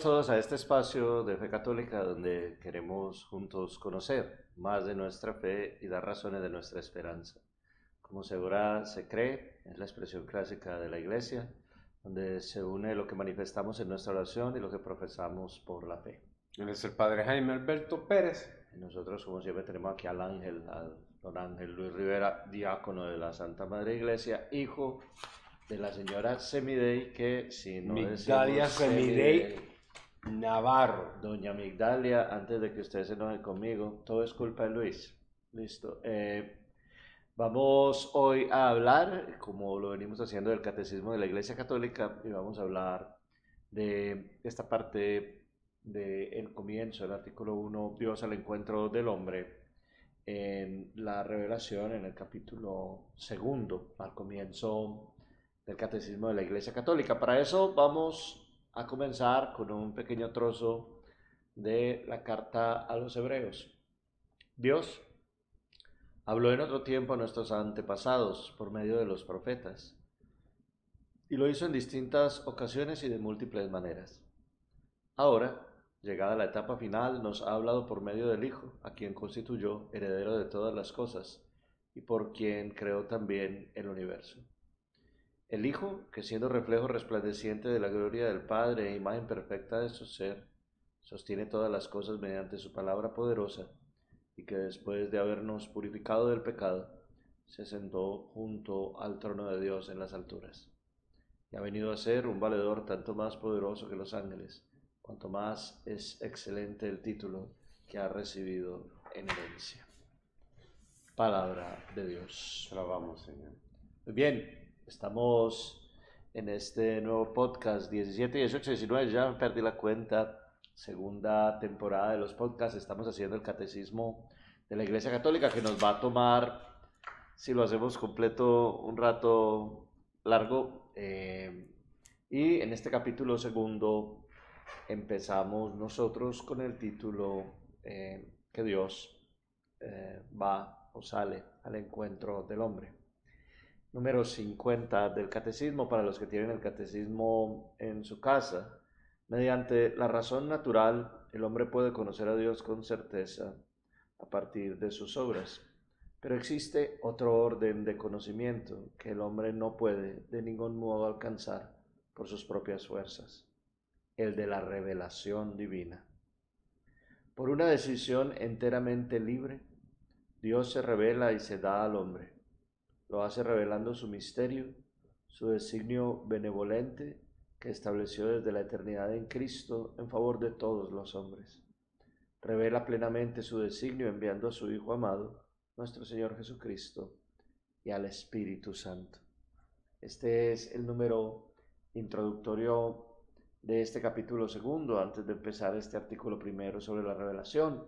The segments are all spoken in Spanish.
Bienvenidos todos a este espacio de fe católica donde queremos juntos conocer más de nuestra fe y dar razones de nuestra esperanza. Como segura se cree, es la expresión clásica de la iglesia, donde se une lo que manifestamos en nuestra oración y lo que profesamos por la fe. Él es el padre Jaime Alberto Pérez. Y nosotros, como siempre, tenemos aquí al ángel, al don Ángel Luis Rivera, diácono de la Santa Madre Iglesia, hijo de la señora Semidey, que si no Migdalia Semidey Navarro. Doña Migdalia, antes de que usted se enoje conmigo, todo es culpa de Luis. Listo. Eh, vamos hoy a hablar, como lo venimos haciendo, del catecismo de la Iglesia Católica y vamos a hablar de esta parte del comienzo del artículo 1, Dios al encuentro del hombre, en la revelación, en el capítulo segundo, al comienzo del Catecismo de la Iglesia Católica. Para eso vamos a comenzar con un pequeño trozo de la carta a los hebreos. Dios habló en otro tiempo a nuestros antepasados por medio de los profetas y lo hizo en distintas ocasiones y de múltiples maneras. Ahora, llegada la etapa final, nos ha hablado por medio del Hijo, a quien constituyó heredero de todas las cosas y por quien creó también el universo. El Hijo, que siendo reflejo resplandeciente de la gloria del Padre e imagen perfecta de su ser, sostiene todas las cosas mediante su palabra poderosa, y que después de habernos purificado del pecado, se sentó junto al trono de Dios en las alturas. Y ha venido a ser un valedor tanto más poderoso que los ángeles, cuanto más es excelente el título que ha recibido en herencia. Palabra de Dios. Alabamos, Señor. Muy bien, Estamos en este nuevo podcast 17, 18, 19, ya perdí la cuenta, segunda temporada de los podcasts. Estamos haciendo el catecismo de la Iglesia Católica que nos va a tomar, si lo hacemos completo, un rato largo. Eh, y en este capítulo segundo empezamos nosotros con el título eh, que Dios eh, va o sale al encuentro del hombre número 50 del catecismo para los que tienen el catecismo en su casa. Mediante la razón natural, el hombre puede conocer a Dios con certeza a partir de sus obras. Pero existe otro orden de conocimiento que el hombre no puede de ningún modo alcanzar por sus propias fuerzas, el de la revelación divina. Por una decisión enteramente libre, Dios se revela y se da al hombre lo hace revelando su misterio, su designio benevolente que estableció desde la eternidad en Cristo en favor de todos los hombres. Revela plenamente su designio enviando a su Hijo amado, nuestro Señor Jesucristo, y al Espíritu Santo. Este es el número introductorio de este capítulo segundo, antes de empezar este artículo primero sobre la revelación.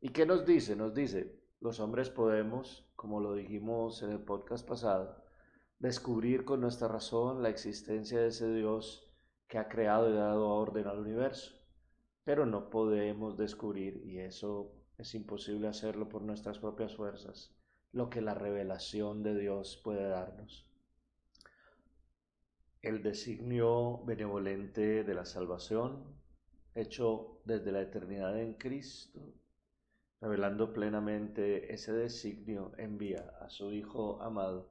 ¿Y qué nos dice? Nos dice, los hombres podemos, como lo dijimos en el podcast pasado, descubrir con nuestra razón la existencia de ese Dios que ha creado y dado orden al universo. Pero no podemos descubrir, y eso es imposible hacerlo por nuestras propias fuerzas, lo que la revelación de Dios puede darnos. El designio benevolente de la salvación, hecho desde la eternidad en Cristo, revelando plenamente ese designio, envía a su Hijo amado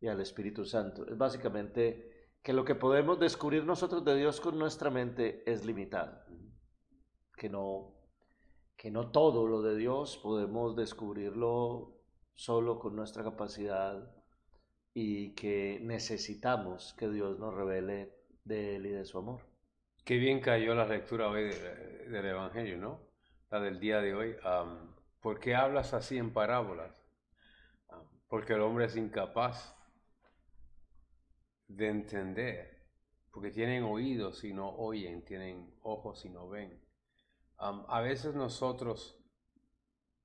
y al Espíritu Santo. Es básicamente que lo que podemos descubrir nosotros de Dios con nuestra mente es limitado, que no, que no todo lo de Dios podemos descubrirlo solo con nuestra capacidad y que necesitamos que Dios nos revele de Él y de su amor. Qué bien cayó la lectura hoy del Evangelio, ¿no? Del día de hoy. ¿Por qué hablas así en parábolas? porque el hombre es incapaz de entender, porque tienen oídos y no oyen, tienen ojos y no ven. a veces nosotros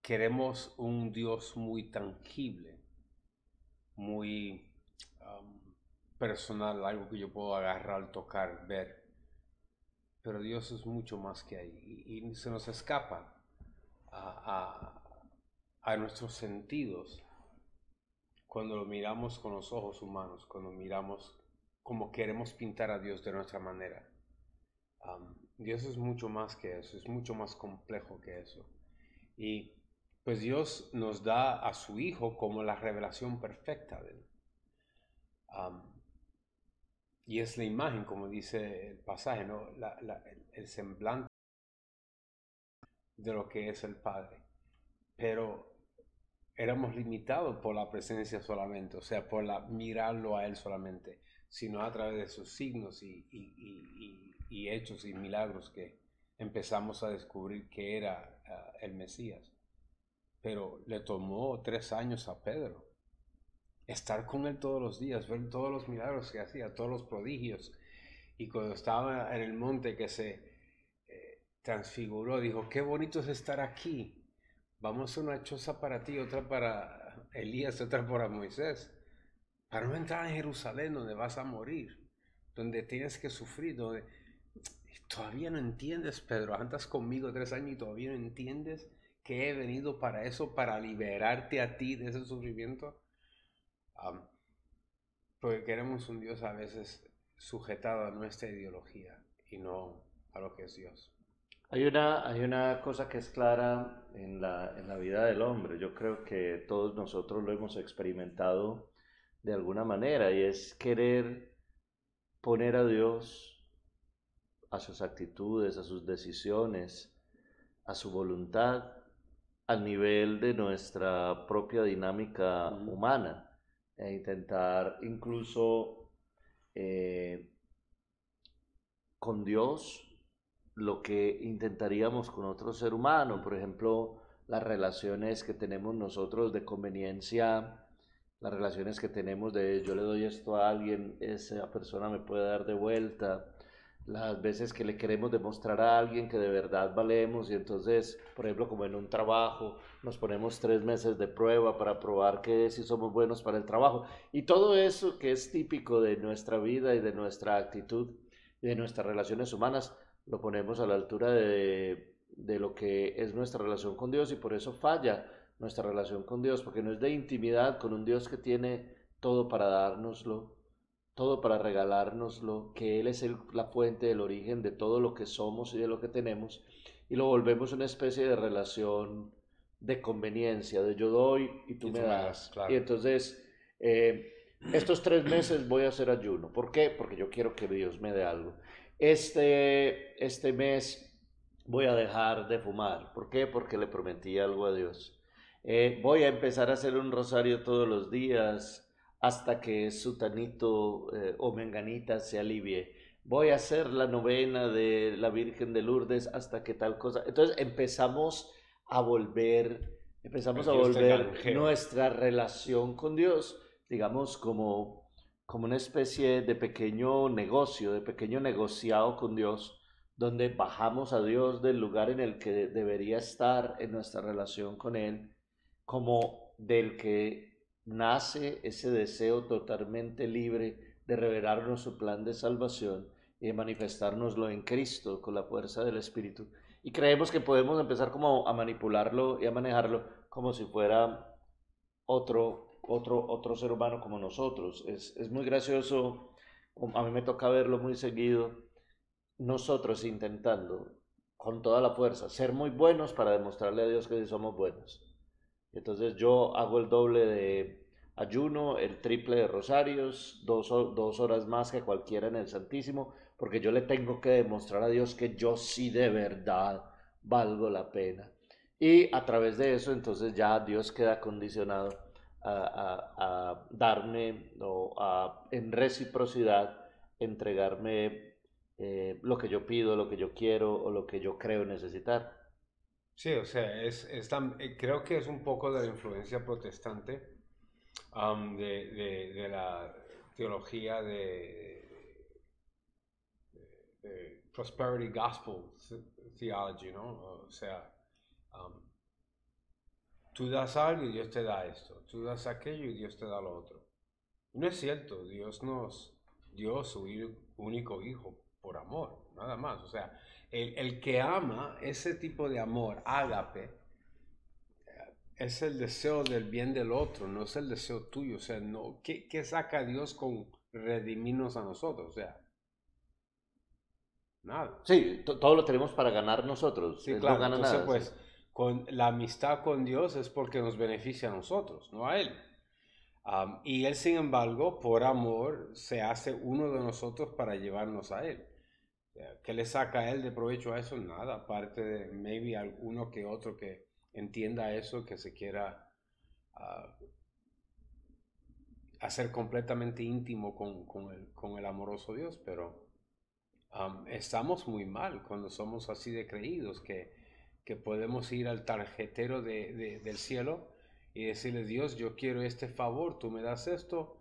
queremos un Dios muy tangible, muy personal, algo que yo puedo agarrar, tocar, ver pero Dios es mucho más que ahí y, se nos escapa a, nuestros sentidos cuando lo miramos con los ojos humanos, cuando miramos como queremos pintar a Dios de nuestra manera. Dios es mucho más que eso, es mucho más complejo que eso. Y pues Dios nos da a su Hijo como la revelación perfecta de él. Y es la imagen, como dice el pasaje, ¿no? el semblante de lo que es el Padre. Pero éramos limitados por la presencia solamente, o sea, por la, mirarlo a Él solamente, sino a través de sus signos y, hechos y milagros que empezamos a descubrir que era ah, el Mesías. Pero le tomó tres años a Pedro estar con Él todos los días, ver todos los milagros que hacía, todos los prodigios. Y cuando estaba en el monte que se transfiguró, dijo, qué bonito es estar aquí. Vamos a una choza para ti, otra para Elías, otra para Moisés. Para no entrar en Jerusalén donde vas a morir, donde tienes que sufrir, donde todavía no entiendes, Pedro, andas conmigo tres años y todavía no entiendes que he venido para eso, para liberarte a ti de ese sufrimiento. Porque queremos un Dios a veces sujetado a nuestra ideología y no a lo que es Dios. Hay una, hay una cosa que es clara en la, en la vida del hombre. Yo creo que todos nosotros lo hemos experimentado de alguna manera y es querer poner a Dios a sus actitudes, a sus decisiones, a su voluntad al nivel de nuestra propia dinámica humana e intentar incluso eh, con Dios lo que intentaríamos con otro ser humano, por ejemplo, las relaciones que tenemos nosotros de conveniencia, las relaciones que tenemos de yo le doy esto a alguien, esa persona me puede dar de vuelta, las veces que le queremos demostrar a alguien que de verdad valemos y entonces, por ejemplo, como en un trabajo, nos ponemos tres meses de prueba para probar que si somos buenos para el trabajo. Y todo eso que es típico de nuestra vida y de nuestra actitud y de nuestras relaciones humanas, lo ponemos a la altura de, de lo que es nuestra relación con Dios y por eso falla nuestra relación con Dios, porque no es de intimidad con un Dios que tiene todo para dárnoslo, todo para regalárnoslo, que Él es la fuente del origen de todo lo que somos y de lo que tenemos, y lo volvemos una especie de relación de conveniencia, de yo doy y tú, me, das. Y entonces, eh, estos tres meses voy a hacer ayuno. ¿Por qué? Porque yo quiero que Dios me dé algo este, este mes voy a dejar de fumar. ¿Por qué? Porque le prometí algo a Dios. Eh, voy a empezar a hacer un rosario todos los días hasta que Sutanito eh, o Menganita se alivie. Voy a hacer la novena de la Virgen de Lourdes hasta que tal cosa. Entonces empezamos a volver, empezamos a volver nuestra relación con Dios, digamos, como como una especie de pequeño negocio, de pequeño negociado con Dios, donde bajamos a Dios del lugar en el que debería estar en nuestra relación con Él, como del que nace ese deseo totalmente libre de revelarnos su plan de salvación y de manifestárnoslo en Cristo con la fuerza del Espíritu. Y creemos que podemos empezar como a manipularlo y a manejarlo como si fuera otro otro, otro ser humano como nosotros. Es, es muy gracioso, a mí me toca verlo muy seguido, nosotros intentando con toda la fuerza ser muy buenos para demostrarle a Dios que sí somos buenos. Entonces yo hago el doble de ayuno, el triple de rosarios, dos, dos horas más que cualquiera en el Santísimo, porque yo le tengo que demostrar a Dios que yo sí de verdad valgo la pena. Y a través de eso entonces ya Dios queda condicionado a, darme o a, en reciprocidad entregarme eh, lo que yo pido, lo que yo quiero o lo que yo creo necesitar. Sí, o sea, es, eh, creo que es un poco de la influencia protestante de, de, la teología de, de, prosperity gospel theology, ¿no? O sea, Tú das algo y Dios te da esto. Tú das aquello y Dios te da lo otro. No es cierto. Dios nos dio su único hijo por amor, nada más. O sea, el, que ama ese tipo de amor, ágape, es el deseo del bien del otro, no es el deseo tuyo. O sea, no, ¿qué, qué saca Dios con redimirnos a nosotros? O sea, Nada. Sí, todo lo tenemos para ganar nosotros. Sí, claro. Entonces, pues, con la amistad con Dios es porque nos beneficia a nosotros, no a Él. y Él, sin embargo, por amor, se hace uno de nosotros para llevarnos a Él. ¿Qué le saca Él de provecho a eso? Nada, aparte de maybe alguno que otro que entienda eso, que se quiera ah, hacer completamente íntimo con, con el amoroso Dios, pero estamos muy mal cuando somos así de creídos, que, que podemos ir al tarjetero de, del cielo y decirle, Dios, yo quiero este favor, tú me das esto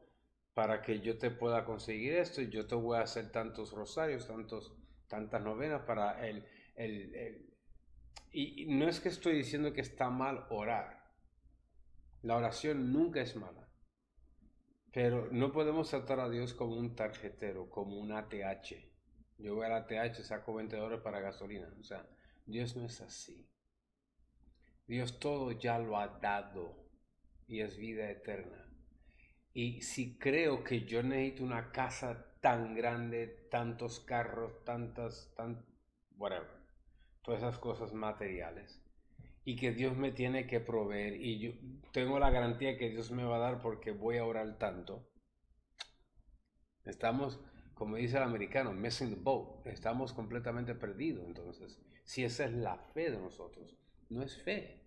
para que yo te pueda conseguir esto y yo te voy a hacer tantos rosarios, tantos, tantas novenas para el... el, y no es que estoy diciendo que está mal orar. La oración nunca es mala. Pero no podemos tratar a Dios como un tarjetero, como un ATH. Yo voy a la TH, saco 20 dólares para gasolina. O sea, Dios no es así. Dios todo ya lo ha dado y es vida eterna. Y si creo que yo necesito una casa tan grande, tantos carros, tantas, tan, todas esas cosas materiales, y que Dios me tiene que proveer, y yo tengo la garantía que Dios me va a dar porque voy a orar tanto, estamos como dice el americano, missing the boat. Estamos completamente perdidos. Entonces, si esa es la fe de nosotros, no es fe.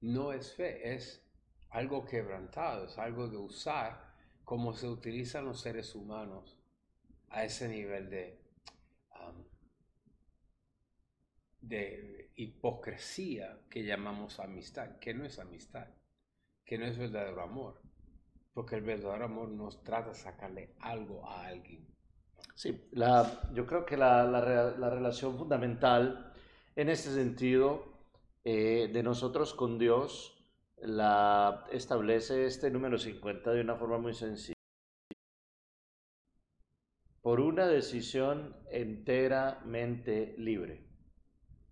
No es fe, es algo quebrantado, es algo de usar como se utilizan los seres humanos a ese nivel de, um, de hipocresía que llamamos amistad, que no es amistad, que no es verdadero amor. Porque el verdadero amor nos trata de sacarle algo a alguien. Sí, la, yo creo que la, la, relación fundamental en este sentido eh, de nosotros con Dios la establece este número 50 de una forma muy sencilla. Por una decisión enteramente libre.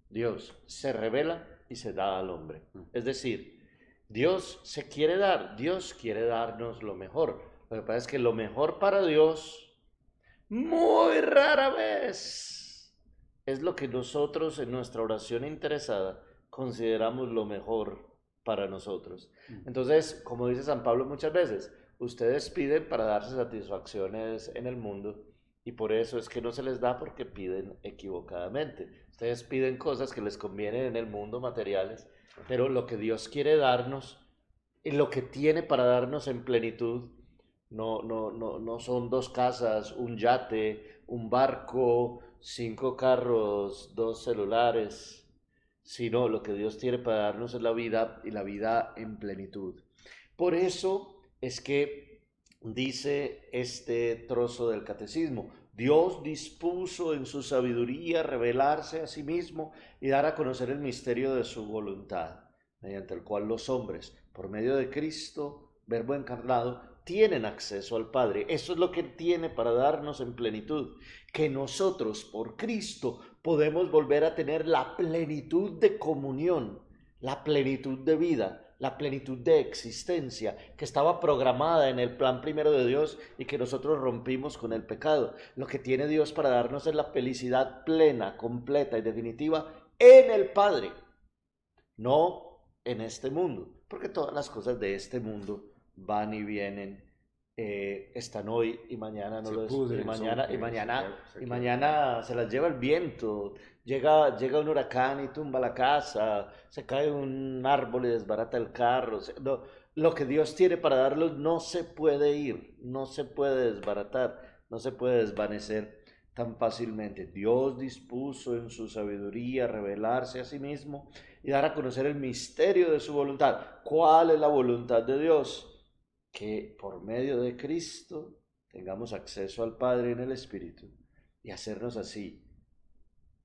Dios se revela y se da al hombre. Mm. Es decir, Dios se quiere dar, Dios quiere darnos lo mejor. Lo que pasa es que lo mejor para Dios, muy rara vez, es lo que nosotros en nuestra oración interesada consideramos lo mejor para nosotros. Mm. Entonces, como dice San Pablo muchas veces, ustedes piden para darse satisfacciones en el mundo y por eso es que no se les da porque piden equivocadamente. Ustedes piden cosas que les convienen en el mundo materiales pero lo que Dios quiere darnos y lo que tiene para darnos en plenitud no, no, no, no son dos casas, un yate, un barco, cinco carros, dos celulares, sino lo que Dios tiene para darnos es la vida y la vida en plenitud. Por eso es que dice este trozo del catecismo, Dios dispuso en su sabiduría revelarse a sí mismo y dar a conocer el misterio de su voluntad, mediante el cual los hombres, por medio de Cristo, verbo encarnado, tienen acceso al Padre. Eso es lo que tiene para darnos en plenitud, que nosotros por Cristo podemos volver a tener la plenitud de comunión, la plenitud de vida, la plenitud de existencia que estaba programada en el plan primero de Dios y que nosotros rompimos con el pecado. Lo que tiene Dios para darnos es la felicidad plena, completa y definitiva en el Padre, no en este mundo, porque todas las cosas de este mundo van y vienen eh, están hoy y mañana no lo y mañana y mañana y mañana se las lleva el viento. Llega llega un huracán y tumba la casa se cae un árbol y desbarata el carro. Lo que Dios tiene para darlos no se puede ir no se puede desbaratar no se puede desvanecer tan fácilmente. Dios dispuso en su sabiduría revelarse a sí mismo y dar a conocer el misterio de su voluntad. Cuál es la voluntad de Dios que por medio de Cristo tengamos acceso al Padre en el Espíritu y hacernos así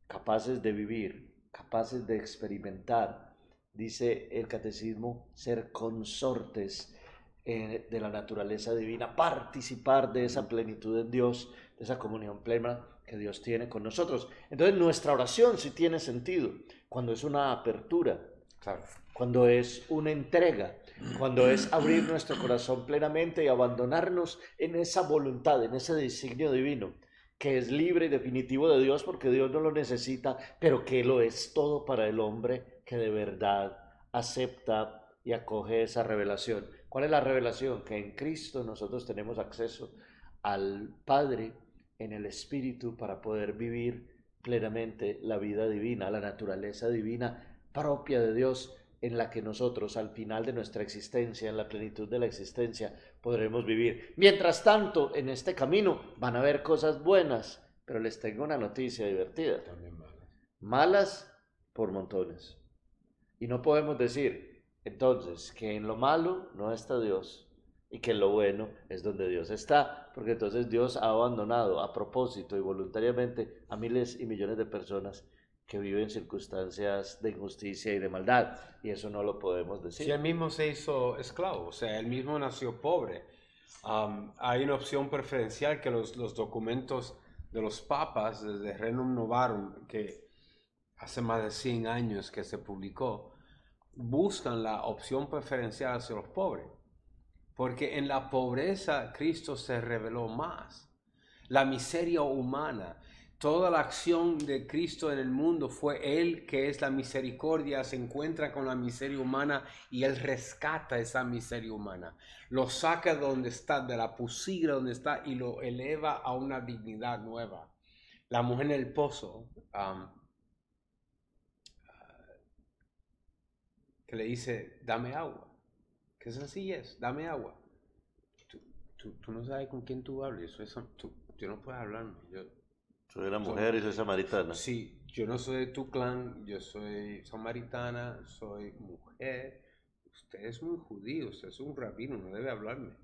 capaces de vivir, capaces de experimentar, dice el catecismo, ser consortes eh, de la naturaleza divina, participar de esa plenitud en Dios, de esa comunión plena que Dios tiene con nosotros. Entonces nuestra oración sí tiene sentido cuando es una apertura, cuando es una entrega, cuando es abrir nuestro corazón plenamente y abandonarnos en esa voluntad, en ese designio divino, que es libre y definitivo de Dios porque Dios no lo necesita, pero que lo es todo para el hombre que de verdad acepta y acoge esa revelación. ¿Cuál es la revelación? Que en Cristo nosotros tenemos acceso al Padre en el Espíritu para poder vivir plenamente la vida divina, la naturaleza divina propia de Dios en la que nosotros al final de nuestra existencia, en la plenitud de la existencia, podremos vivir. Mientras tanto, en este camino van a haber cosas buenas, pero les tengo una noticia divertida. También malas. Malas por montones. Y no podemos decir entonces que en lo malo no está Dios y que en lo bueno es donde Dios está, porque entonces Dios ha abandonado a propósito y voluntariamente a miles y millones de personas que viven circunstancias de injusticia y de maldad, y eso no lo podemos decir. Si él mismo se hizo esclavo, o sea, él mismo nació pobre. Um, hay una opción preferencial que los, los documentos de los papas desde Renum Novarum, que hace más de 100 años que se publicó, buscan la opción preferencial hacia los pobres. Porque en la pobreza Cristo se reveló más. La miseria humana, toda la acción de Cristo en el mundo fue Él que es la misericordia, se encuentra con la miseria humana y Él rescata esa miseria humana. Lo saca de donde está, de la pusigra donde está y lo eleva a una dignidad nueva. La mujer en el pozo, um, que le dice, dame agua. Que así es, dame agua. Tú, tú, no sabes con quién tú hablas, eso, tú, no puedes hablarme. Yo, soy una mujer y soy samaritana. Sí, yo no soy de tu clan, yo soy samaritana, soy mujer. Usted es muy judío, usted es un rabino, no debe hablarme.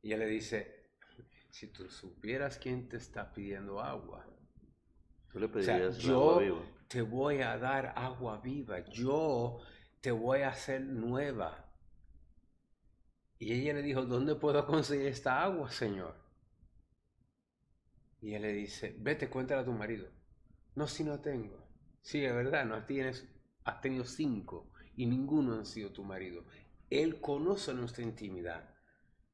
Y ella le dice, si tú supieras quién te está pidiendo agua. Tú le pedirías o sea, yo agua viva. te voy a dar agua viva, yo te voy a hacer nueva. Y ella le dijo, ¿dónde puedo conseguir esta agua, Señor? Y él le dice, vete, cuéntale a tu marido. No, si no tengo. Sí, es verdad, no tienes, has tenido cinco y ninguno han sido tu marido. Él conoce nuestra intimidad,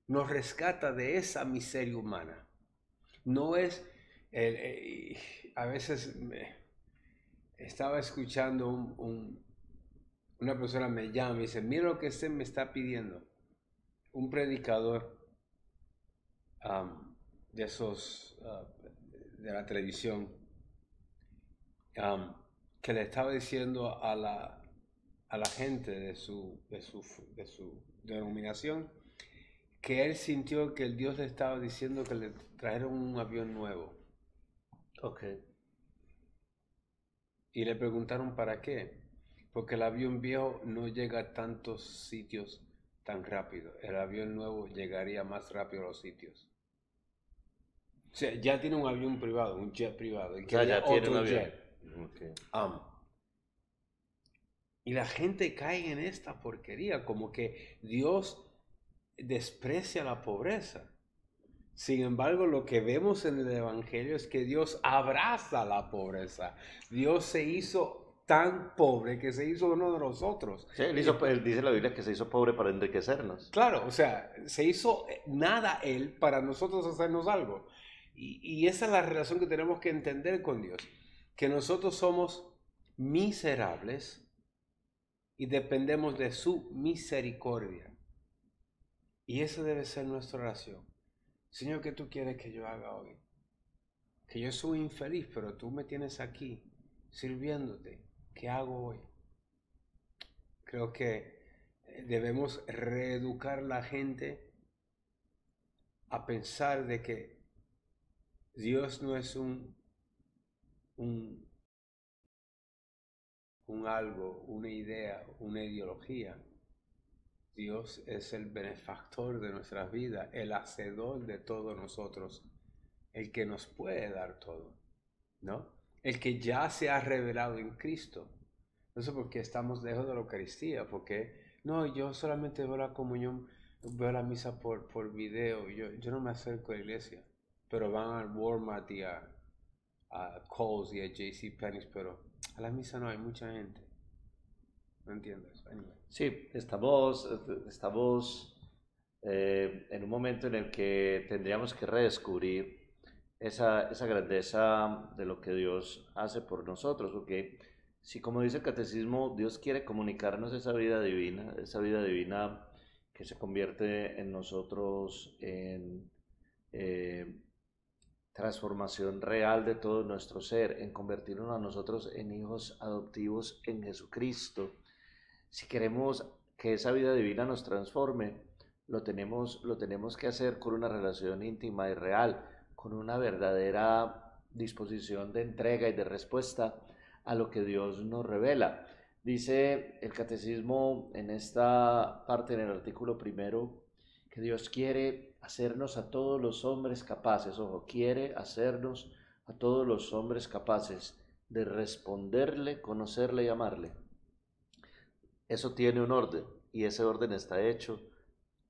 nos rescata de esa miseria humana. No es, eh, a veces me, estaba escuchando un, un, una persona me llama y dice, mira lo que se me está pidiendo. Un predicador de esos uh, de la televisión um, que le estaba diciendo a la, a la gente de su, de su, de su denominación que él sintió que el Dios le estaba diciendo que le trajeron un avión nuevo. Ok. Y le preguntaron para qué. Porque el avión viejo no llega a tantos sitios tan rápido. El avión nuevo llegaría más rápido a los sitios. O sea, ya tiene un avión privado, un jet privado. Y Ya, ya otro tiene un avión. jet. Ok. Um, y la gente cae en esta porquería, como que Dios desprecia la pobreza. Sin embargo, lo que vemos en el Evangelio es que Dios abraza la pobreza. Dios se hizo tan pobre que se hizo uno de nosotros. Sí, él hizo- él dice la Biblia que se hizo pobre para enriquecernos. Claro, o sea, se hizo nada Él para nosotros hacernos algo. Y, esa es la relación que tenemos que entender con Dios. Que nosotros somos miserables y dependemos de su misericordia. Y esa debe ser nuestra oración. Señor, ¿qué tú quieres que yo haga hoy? Que yo soy infeliz, pero tú me tienes aquí sirviéndote. ¿Qué hago hoy? Creo que debemos reeducar la gente a pensar de que Dios no es un, un, algo, una idea, una ideología. Dios es el benefactor de nuestras vidas, el hacedor de todos nosotros, el que nos puede dar todo, ¿no? El que ya se ha revelado en Cristo. No sé por qué estamos lejos de la Eucaristía, porque no, yo solamente veo la comunión, veo la misa por, por video, yo, yo no me acerco a la iglesia, pero van al Walmart y a, a Kohl's y a JC Penney's, pero a la misa no hay mucha gente. No entiendo eso. Anyway. Sí, estamos, estamos eh, en un momento en el que tendríamos que redescubrir esa, esa grandeza de lo que Dios hace por nosotros, porque si como dice el catecismo, Dios quiere comunicarnos esa vida divina, esa vida divina que se convierte en nosotros en eh, transformación real de todo nuestro ser, en convertirnos a nosotros en hijos adoptivos en Jesucristo. Si queremos que esa vida divina nos transforme, lo tenemos, lo tenemos que hacer con una relación íntima y real, con una verdadera disposición de entrega y de respuesta a lo que Dios nos revela. Dice el catecismo en esta parte, en el artículo primero, que Dios quiere hacernos a todos los hombres capaces, ojo, quiere hacernos a todos los hombres capaces de responderle, conocerle y amarle. Eso tiene un orden y ese orden está hecho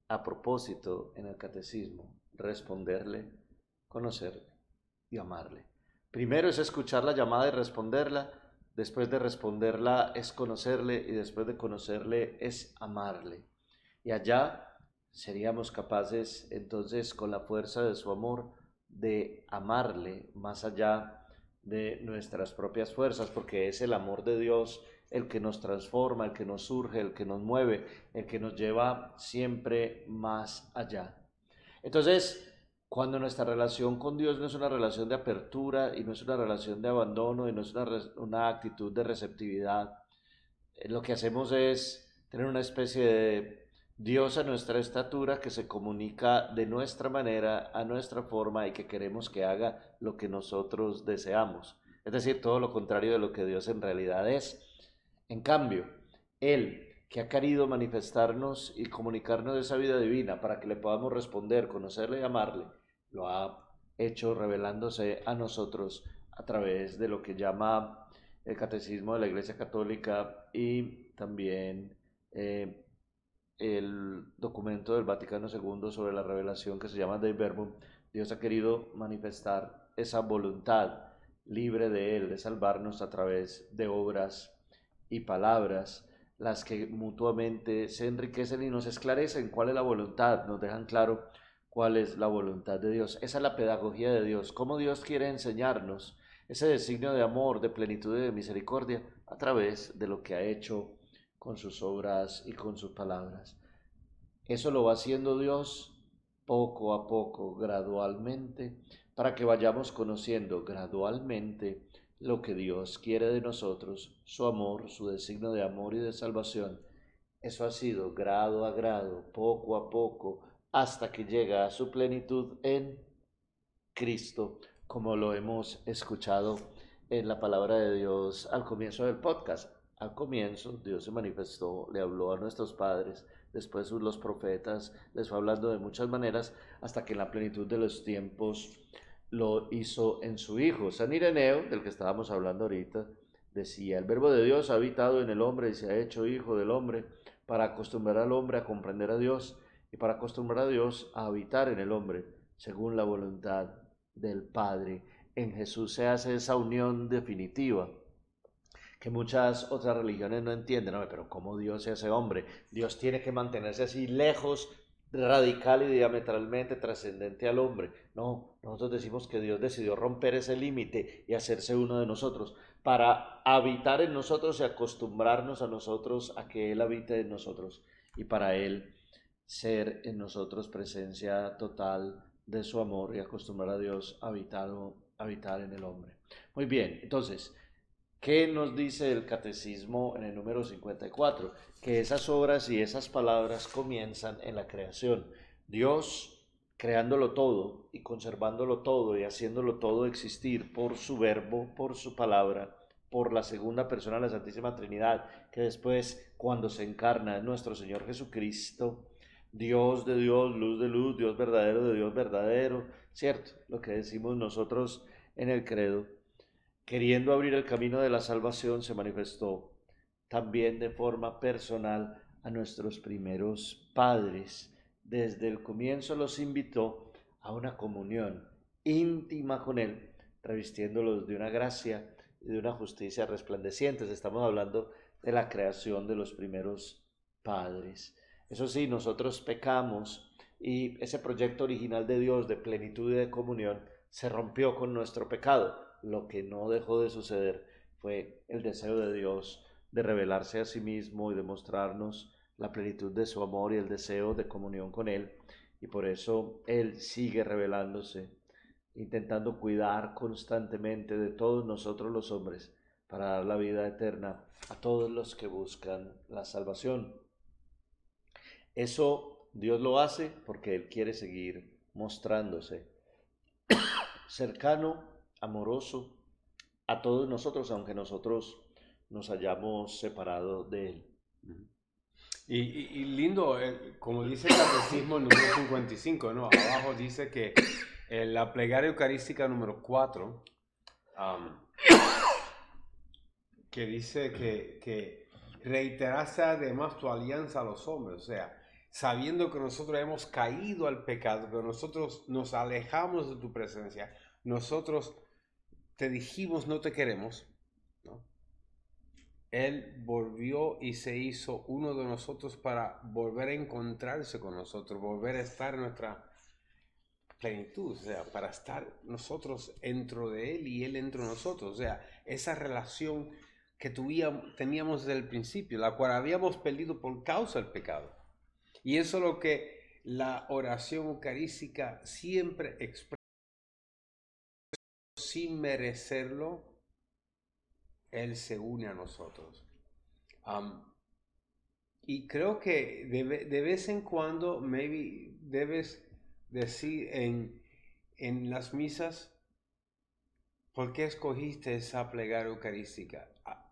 a propósito en el catecismo, responderle, conocerle y amarle. Primero es escuchar la llamada y responderla, después de responderla es conocerle y después de conocerle es amarle. Y allá seríamos capaces entonces con la fuerza de su amor de amarle más allá de nuestras propias fuerzas, porque es el amor de Dios el que nos transforma, el que nos surge, el que nos mueve, el que nos lleva siempre más allá. Entonces, cuando nuestra relación con Dios no es una relación de apertura y no es una relación de abandono y no es una, actitud de receptividad, eh, lo que hacemos es tener una especie de Dios a nuestra estatura que se comunica de nuestra manera, a nuestra forma y que queremos que haga lo que nosotros deseamos. Es decir, todo lo contrario de lo que Dios en realidad es. En cambio, Él, que ha querido manifestarnos y comunicarnos esa vida divina para que le podamos responder, conocerle y amarle, lo ha hecho revelándose a nosotros a través de lo que llama el Catecismo de la Iglesia Católica y también eh, el documento del Vaticano II sobre la revelación que se llama De Verbum. Dios ha querido manifestar esa voluntad libre de Él de salvarnos a través de obras y palabras las que mutuamente se enriquecen y nos esclarecen cuál es la voluntad, nos dejan claro cuál es la voluntad de Dios. Esa es la pedagogía de Dios, cómo Dios quiere enseñarnos ese designio de amor, de plenitud y de misericordia a través de lo que ha hecho con sus obras y con sus palabras. Eso lo va haciendo Dios poco a poco, gradualmente, para que vayamos conociendo gradualmente lo que Dios quiere de nosotros, su amor, su designio de amor y de salvación. Eso ha sido grado a grado, poco a poco, hasta que llega a su plenitud en Cristo, como lo hemos escuchado en la palabra de Dios al comienzo del podcast. Al comienzo Dios se manifestó, le habló a nuestros padres, después los profetas, les fue hablando de muchas maneras, hasta que en la plenitud de los tiempos lo hizo en su Hijo. San Ireneo, del que estábamos hablando ahorita, decía, el verbo de Dios ha habitado en el hombre y se ha hecho Hijo del hombre para acostumbrar al hombre a comprender a Dios y para acostumbrar a Dios a habitar en el hombre según la voluntad del Padre. En Jesús se hace esa unión definitiva que muchas otras religiones no entienden, pero ¿cómo Dios se hace hombre? Dios tiene que mantenerse así lejos, radical y diametralmente trascendente al hombre. No, nosotros decimos que Dios decidió romper ese límite y hacerse uno de nosotros para habitar en nosotros y acostumbrarnos a nosotros a que Él habite en nosotros y para Él ser en nosotros presencia total de su amor y acostumbrar a Dios a habitar, habitar en el hombre. Muy bien, entonces, ¿qué nos dice el catecismo en el número 54? Que esas obras y esas palabras comienzan en la creación. Dios creándolo todo y conservándolo todo y haciéndolo todo existir por su verbo, por su palabra, por la segunda persona de la Santísima Trinidad, que después, cuando se encarna en nuestro Señor Jesucristo, Dios de Dios, luz de luz, Dios verdadero de Dios verdadero, ¿cierto? Lo que decimos nosotros en el credo, queriendo abrir el camino de la salvación, se manifestó también de forma personal a nuestros primeros padres. Desde el comienzo los invitó a una comunión íntima con Él, revistiéndolos de una gracia y de una justicia resplandecientes. Estamos hablando de la creación de los primeros padres. Eso sí, nosotros pecamos y ese proyecto original de Dios de plenitud y de comunión se rompió con nuestro pecado. Lo que no dejó de suceder fue el deseo de Dios de revelarse a sí mismo y de mostrarnos la plenitud de su amor y el deseo de comunión con Él. Y por eso Él sigue revelándose, intentando cuidar constantemente de todos nosotros los hombres para dar la vida eterna a todos los que buscan la salvación. Eso Dios lo hace porque Él quiere seguir mostrándose cercano, amoroso a todos nosotros, aunque nosotros nos hayamos separado de Él. Y, lindo, eh, como dice el Catecismo número 55, ¿no? abajo dice que eh, la plegaria eucarística número 4, que dice que, que reiterase además tu alianza a los hombres, o sea, sabiendo que nosotros hemos caído al pecado, que nosotros nos alejamos de tu presencia, nosotros te dijimos no te queremos, Él volvió y se hizo uno de nosotros para volver a encontrarse con nosotros, volver a estar en nuestra plenitud, o sea, para estar nosotros dentro de Él y Él dentro de nosotros, o sea, esa relación que teníamos desde el principio, la cual habíamos perdido por causa del pecado. Y eso es lo que la oración eucarística siempre expresa sin merecerlo, Él se une a nosotros. y creo que de, vez en cuando, maybe debes decir en, en las misas, ¿por qué escogiste esa plegaria eucarística?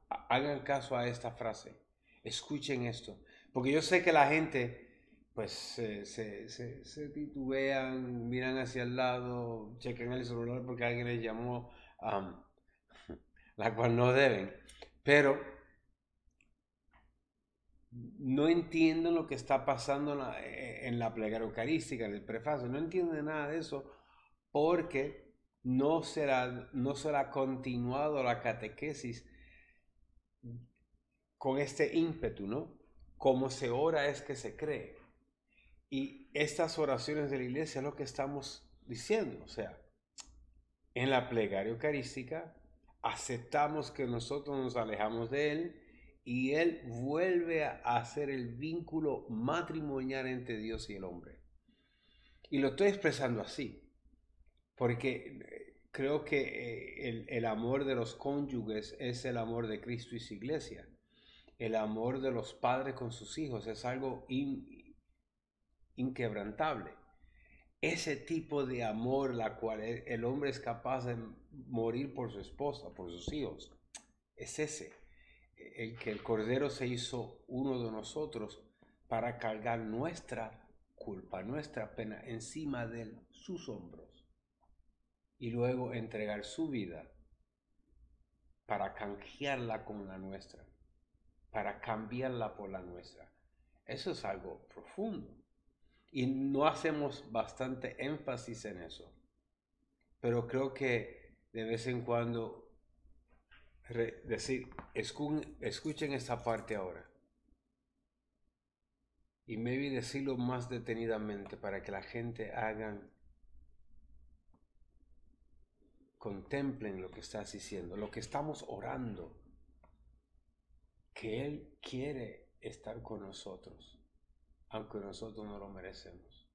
Hagan caso a esta frase, escuchen esto, porque yo sé que la gente pues se, se, titubean, miran hacia el lado, chequen el celular porque alguien les llamó, la cual no deben. Pero no entienden lo que está pasando en la, e, en la plegaria eucarística, en el prefacio, no entienden nada de eso porque no será, no será continuado la catequesis con este ímpetu, ¿no? Como se ora es que se cree. Y estas oraciones de la iglesia es lo que estamos diciendo. O sea, en la plegaria eucarística aceptamos que nosotros nos alejamos de Él y Él vuelve a hacer el vínculo matrimonial entre Dios y el hombre. Y lo estoy expresando así, porque eh, creo que eh, el, el, amor de los cónyuges es el amor de Cristo y su iglesia. El amor de los padres con sus hijos es algo in, inquebrantable. Ese tipo de amor la cual el hombre es capaz de morir por su esposa, por sus hijos, es ese. El que el Cordero se hizo uno de nosotros para cargar nuestra culpa, nuestra pena encima de sus hombros y luego entregar su vida para canjearla con la nuestra, para cambiarla por la nuestra. Eso es algo profundo. Y no hacemos bastante énfasis en eso. Pero creo que de vez en cuando decir, escuchen esta parte ahora. Y maybe decirlo más detenidamente para que la gente hagan, contemplen lo que estás diciendo, lo que estamos orando, que Él quiere estar con nosotros aunque nosotros no lo merecemos,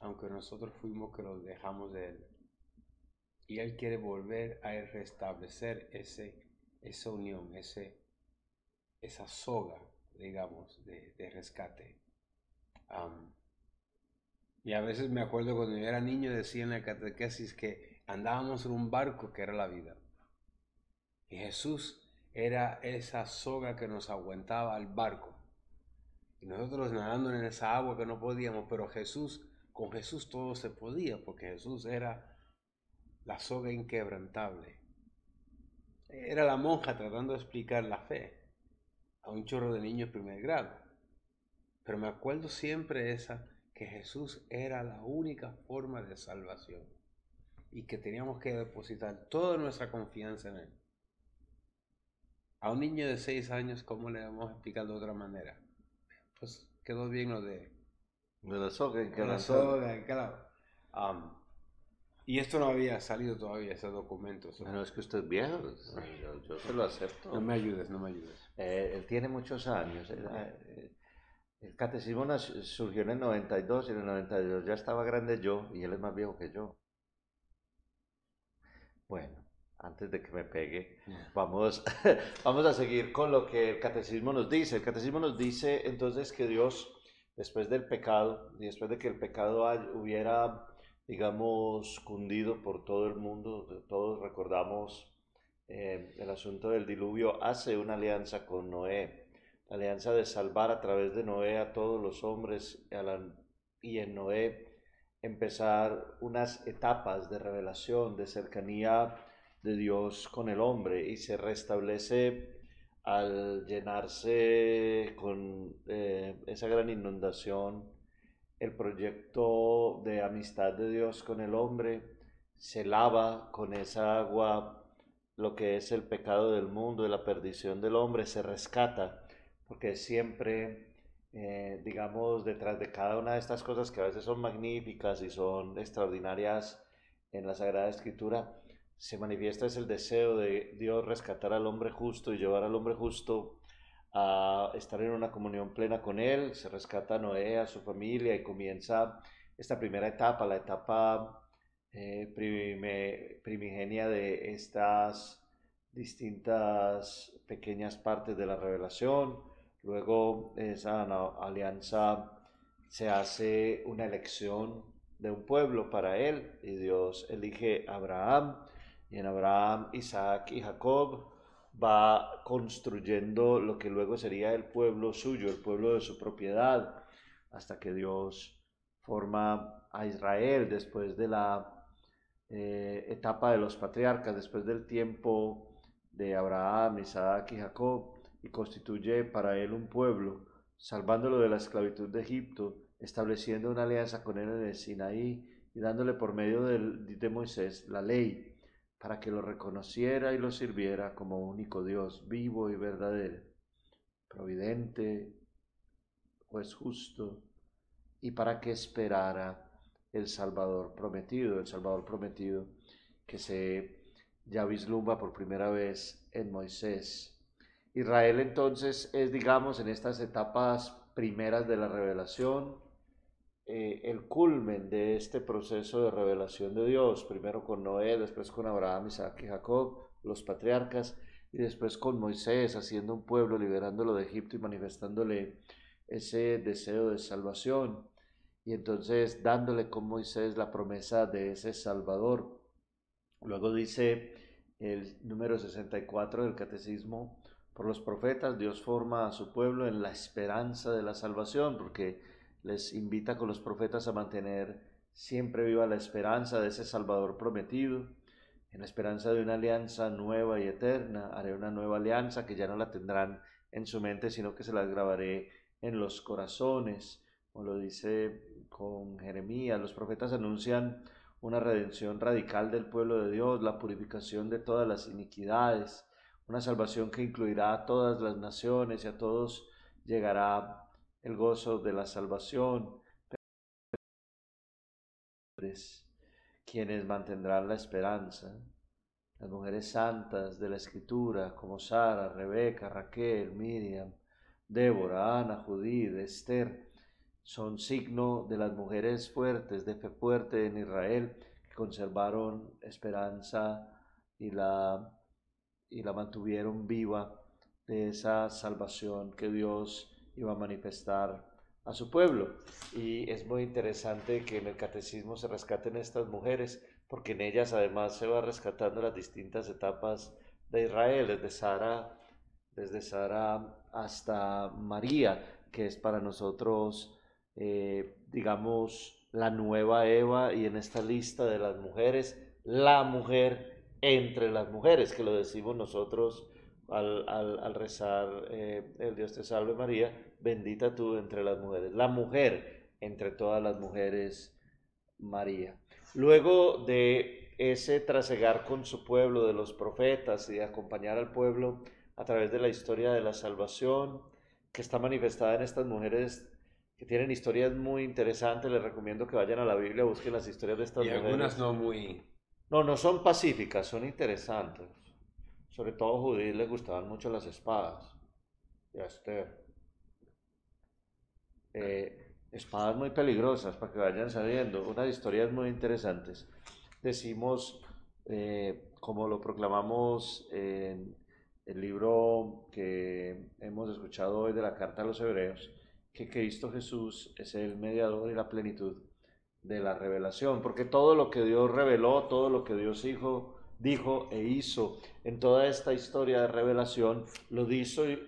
aunque nosotros fuimos que lo dejamos de Él. Y Él quiere volver a restablecer ese, esa unión, ese, esa soga, digamos, de, rescate. y a veces me acuerdo cuando yo era niño decía en la catequesis que andábamos en un barco que era la vida. Y Jesús era esa soga que nos aguantaba al barco. Y nosotros nadando en esa agua que no podíamos, pero Jesús, con Jesús todo se podía, porque Jesús era la soga inquebrantable. Era la monja tratando de explicar la fe a un chorro de niños primer grado. Pero me acuerdo siempre esa, que Jesús era la única forma de salvación y que teníamos que depositar toda nuestra confianza en Él. A un niño de seis años, ¿cómo le vamos a explicar de otra manera? Pues quedó bien lo de... De la soga en la soga. Um, Y esto no había salido todavía, ese documento. No, es que usted es viejo, yo, se lo acepto. No me ayudes, no me ayudes. Eh, él tiene muchos años. Eh, el catecismo surgió en el 92 y en el 92 ya estaba grande yo y él es más viejo que yo. Bueno, antes de que me pegue, vamos, vamos a seguir con lo que el catecismo nos dice. El catecismo nos dice entonces que Dios, después del pecado y después de que el pecado hubiera digamos, cundido por todo el mundo. Todos recordamos eh, el asunto del diluvio, hace una alianza con Noé, la alianza de salvar a través de Noé a todos los hombres y en Noé empezar unas etapas de revelación, de cercanía de Dios con el hombre y se restablece al llenarse con eh, esa gran inundación el proyecto de amistad de Dios con el hombre, se lava con esa agua lo que es el pecado del mundo y la perdición del hombre, se rescata, porque siempre, eh, digamos, detrás de cada una de estas cosas que a veces son magníficas y son extraordinarias en la Sagrada Escritura, se manifiesta es el deseo de Dios rescatar al hombre justo y llevar al hombre justo a estar en una comunión plena con Él, se rescata a Noé, a su familia y comienza esta primera etapa, la etapa eh, primigenia de estas distintas pequeñas partes de la revelación. Luego esa alianza se hace una elección de un pueblo para él y Dios elige a Abraham y en Abraham, Isaac y Jacob va construyendo lo que luego sería el pueblo suyo, el pueblo de su propiedad, hasta que Dios forma a Israel después de la eh, etapa de los patriarcas, después del tiempo de Abraham, Isaac y Jacob, y constituye para él un pueblo, salvándolo de la esclavitud de Egipto, estableciendo una alianza con él en el Sinaí y dándole por medio de Moisés la ley para que lo reconociera y lo sirviera como único Dios vivo y verdadero, providente, pues justo, y para que esperara el Salvador prometido, el Salvador prometido que se ya vislumbra por primera vez en Moisés. Israel entonces es, digamos, en estas etapas primeras de la revelación, eh, el culmen de este proceso de revelación de Dios, primero con Noé, después con Abraham, Isaac y Jacob, los patriarcas, y después con Moisés, haciendo un pueblo, liberándolo de Egipto y manifestándole ese deseo de salvación, y entonces dándole con Moisés la promesa de ese Salvador. Luego dice el número 64 del Catecismo, por los profetas Dios forma a su pueblo en la esperanza de la salvación, porque les invita con los profetas a mantener siempre viva la esperanza de ese Salvador prometido, en la esperanza de una alianza nueva y eterna. Haré una nueva alianza que ya no la tendrán en su mente, sino que se la grabaré en los corazones, como lo dice con Jeremías. Los profetas anuncian una redención radical del pueblo de Dios, la purificación de todas las iniquidades, una salvación que incluirá a todas las naciones y a todos llegará el gozo de la salvación, quienes mantendrán la esperanza, las mujeres santas de la escritura como Sara, Rebeca, Raquel, Miriam, Débora, Ana, Judith, Esther, son signo de las mujeres fuertes, de fe fuerte en Israel, que conservaron esperanza y la, y la mantuvieron viva de esa salvación que Dios iba a manifestar a su pueblo. Y es muy interesante que en el catecismo se rescaten estas mujeres, porque en ellas además se va rescatando las distintas etapas de Israel, desde Sara, desde Sara hasta María, que es para nosotros, eh, digamos, la nueva Eva y en esta lista de las mujeres, la mujer entre las mujeres, que lo decimos nosotros al, rezar eh, el Dios te salve María, bendita tú entre las mujeres, la mujer entre todas las mujeres, María. Luego de ese trasegar con su pueblo, de los profetas y de acompañar al pueblo a través de la historia de la salvación que está manifestada en estas mujeres que tienen historias muy interesantes. Les recomiendo que vayan a la Biblia, busquen las historias de estas y mujeres. algunas no muy... No, no son pacíficas, son interesantes. Sobre todo a judíos les gustaban mucho las espadas. Y a Esther. Eh, espadas muy peligrosas, para que vayan sabiendo. Unas historias muy interesantes. Decimos, eh, como lo proclamamos en el libro que hemos escuchado hoy de la Carta a los Hebreos, que Cristo Jesús es el mediador y la plenitud de la revelación, porque todo lo que Dios reveló, todo lo que Dios dijo, dijo e hizo en toda esta historia de revelación, lo,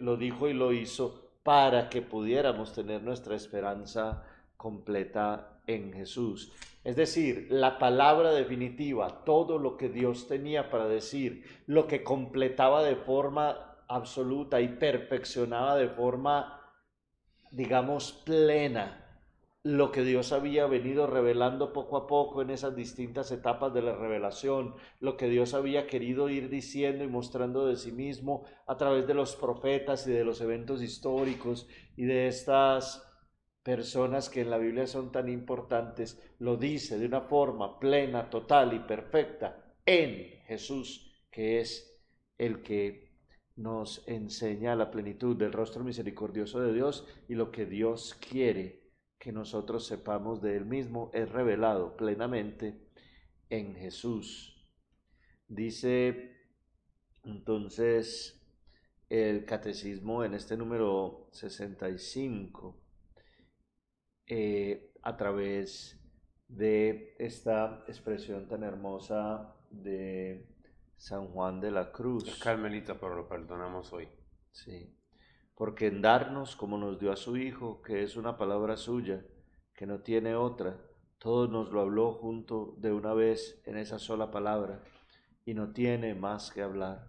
lo dijo y lo hizo para que pudiéramos tener nuestra esperanza completa en Jesús. Es decir, la palabra definitiva, todo lo que Dios tenía para decir, lo que completaba de forma absoluta y perfeccionaba de forma, digamos, plena lo que Dios había venido revelando poco a poco en esas distintas etapas de la revelación, lo que Dios había querido ir diciendo y mostrando de sí mismo a través de los profetas y de los eventos históricos y de estas personas que en la Biblia son tan importantes, lo dice de una forma plena, total y perfecta en Jesús, que es el que nos enseña la plenitud del rostro misericordioso de Dios y lo que Dios quiere que nosotros sepamos de Él mismo es revelado plenamente en Jesús. Dice entonces el catecismo en este número 65 eh, a través de esta expresión tan hermosa de San Juan de la Cruz. Carmelita, pero lo perdonamos hoy. Sí porque en darnos como nos dio a su Hijo, que es una palabra suya, que no tiene otra, todo nos lo habló junto de una vez en esa sola palabra, y no tiene más que hablar.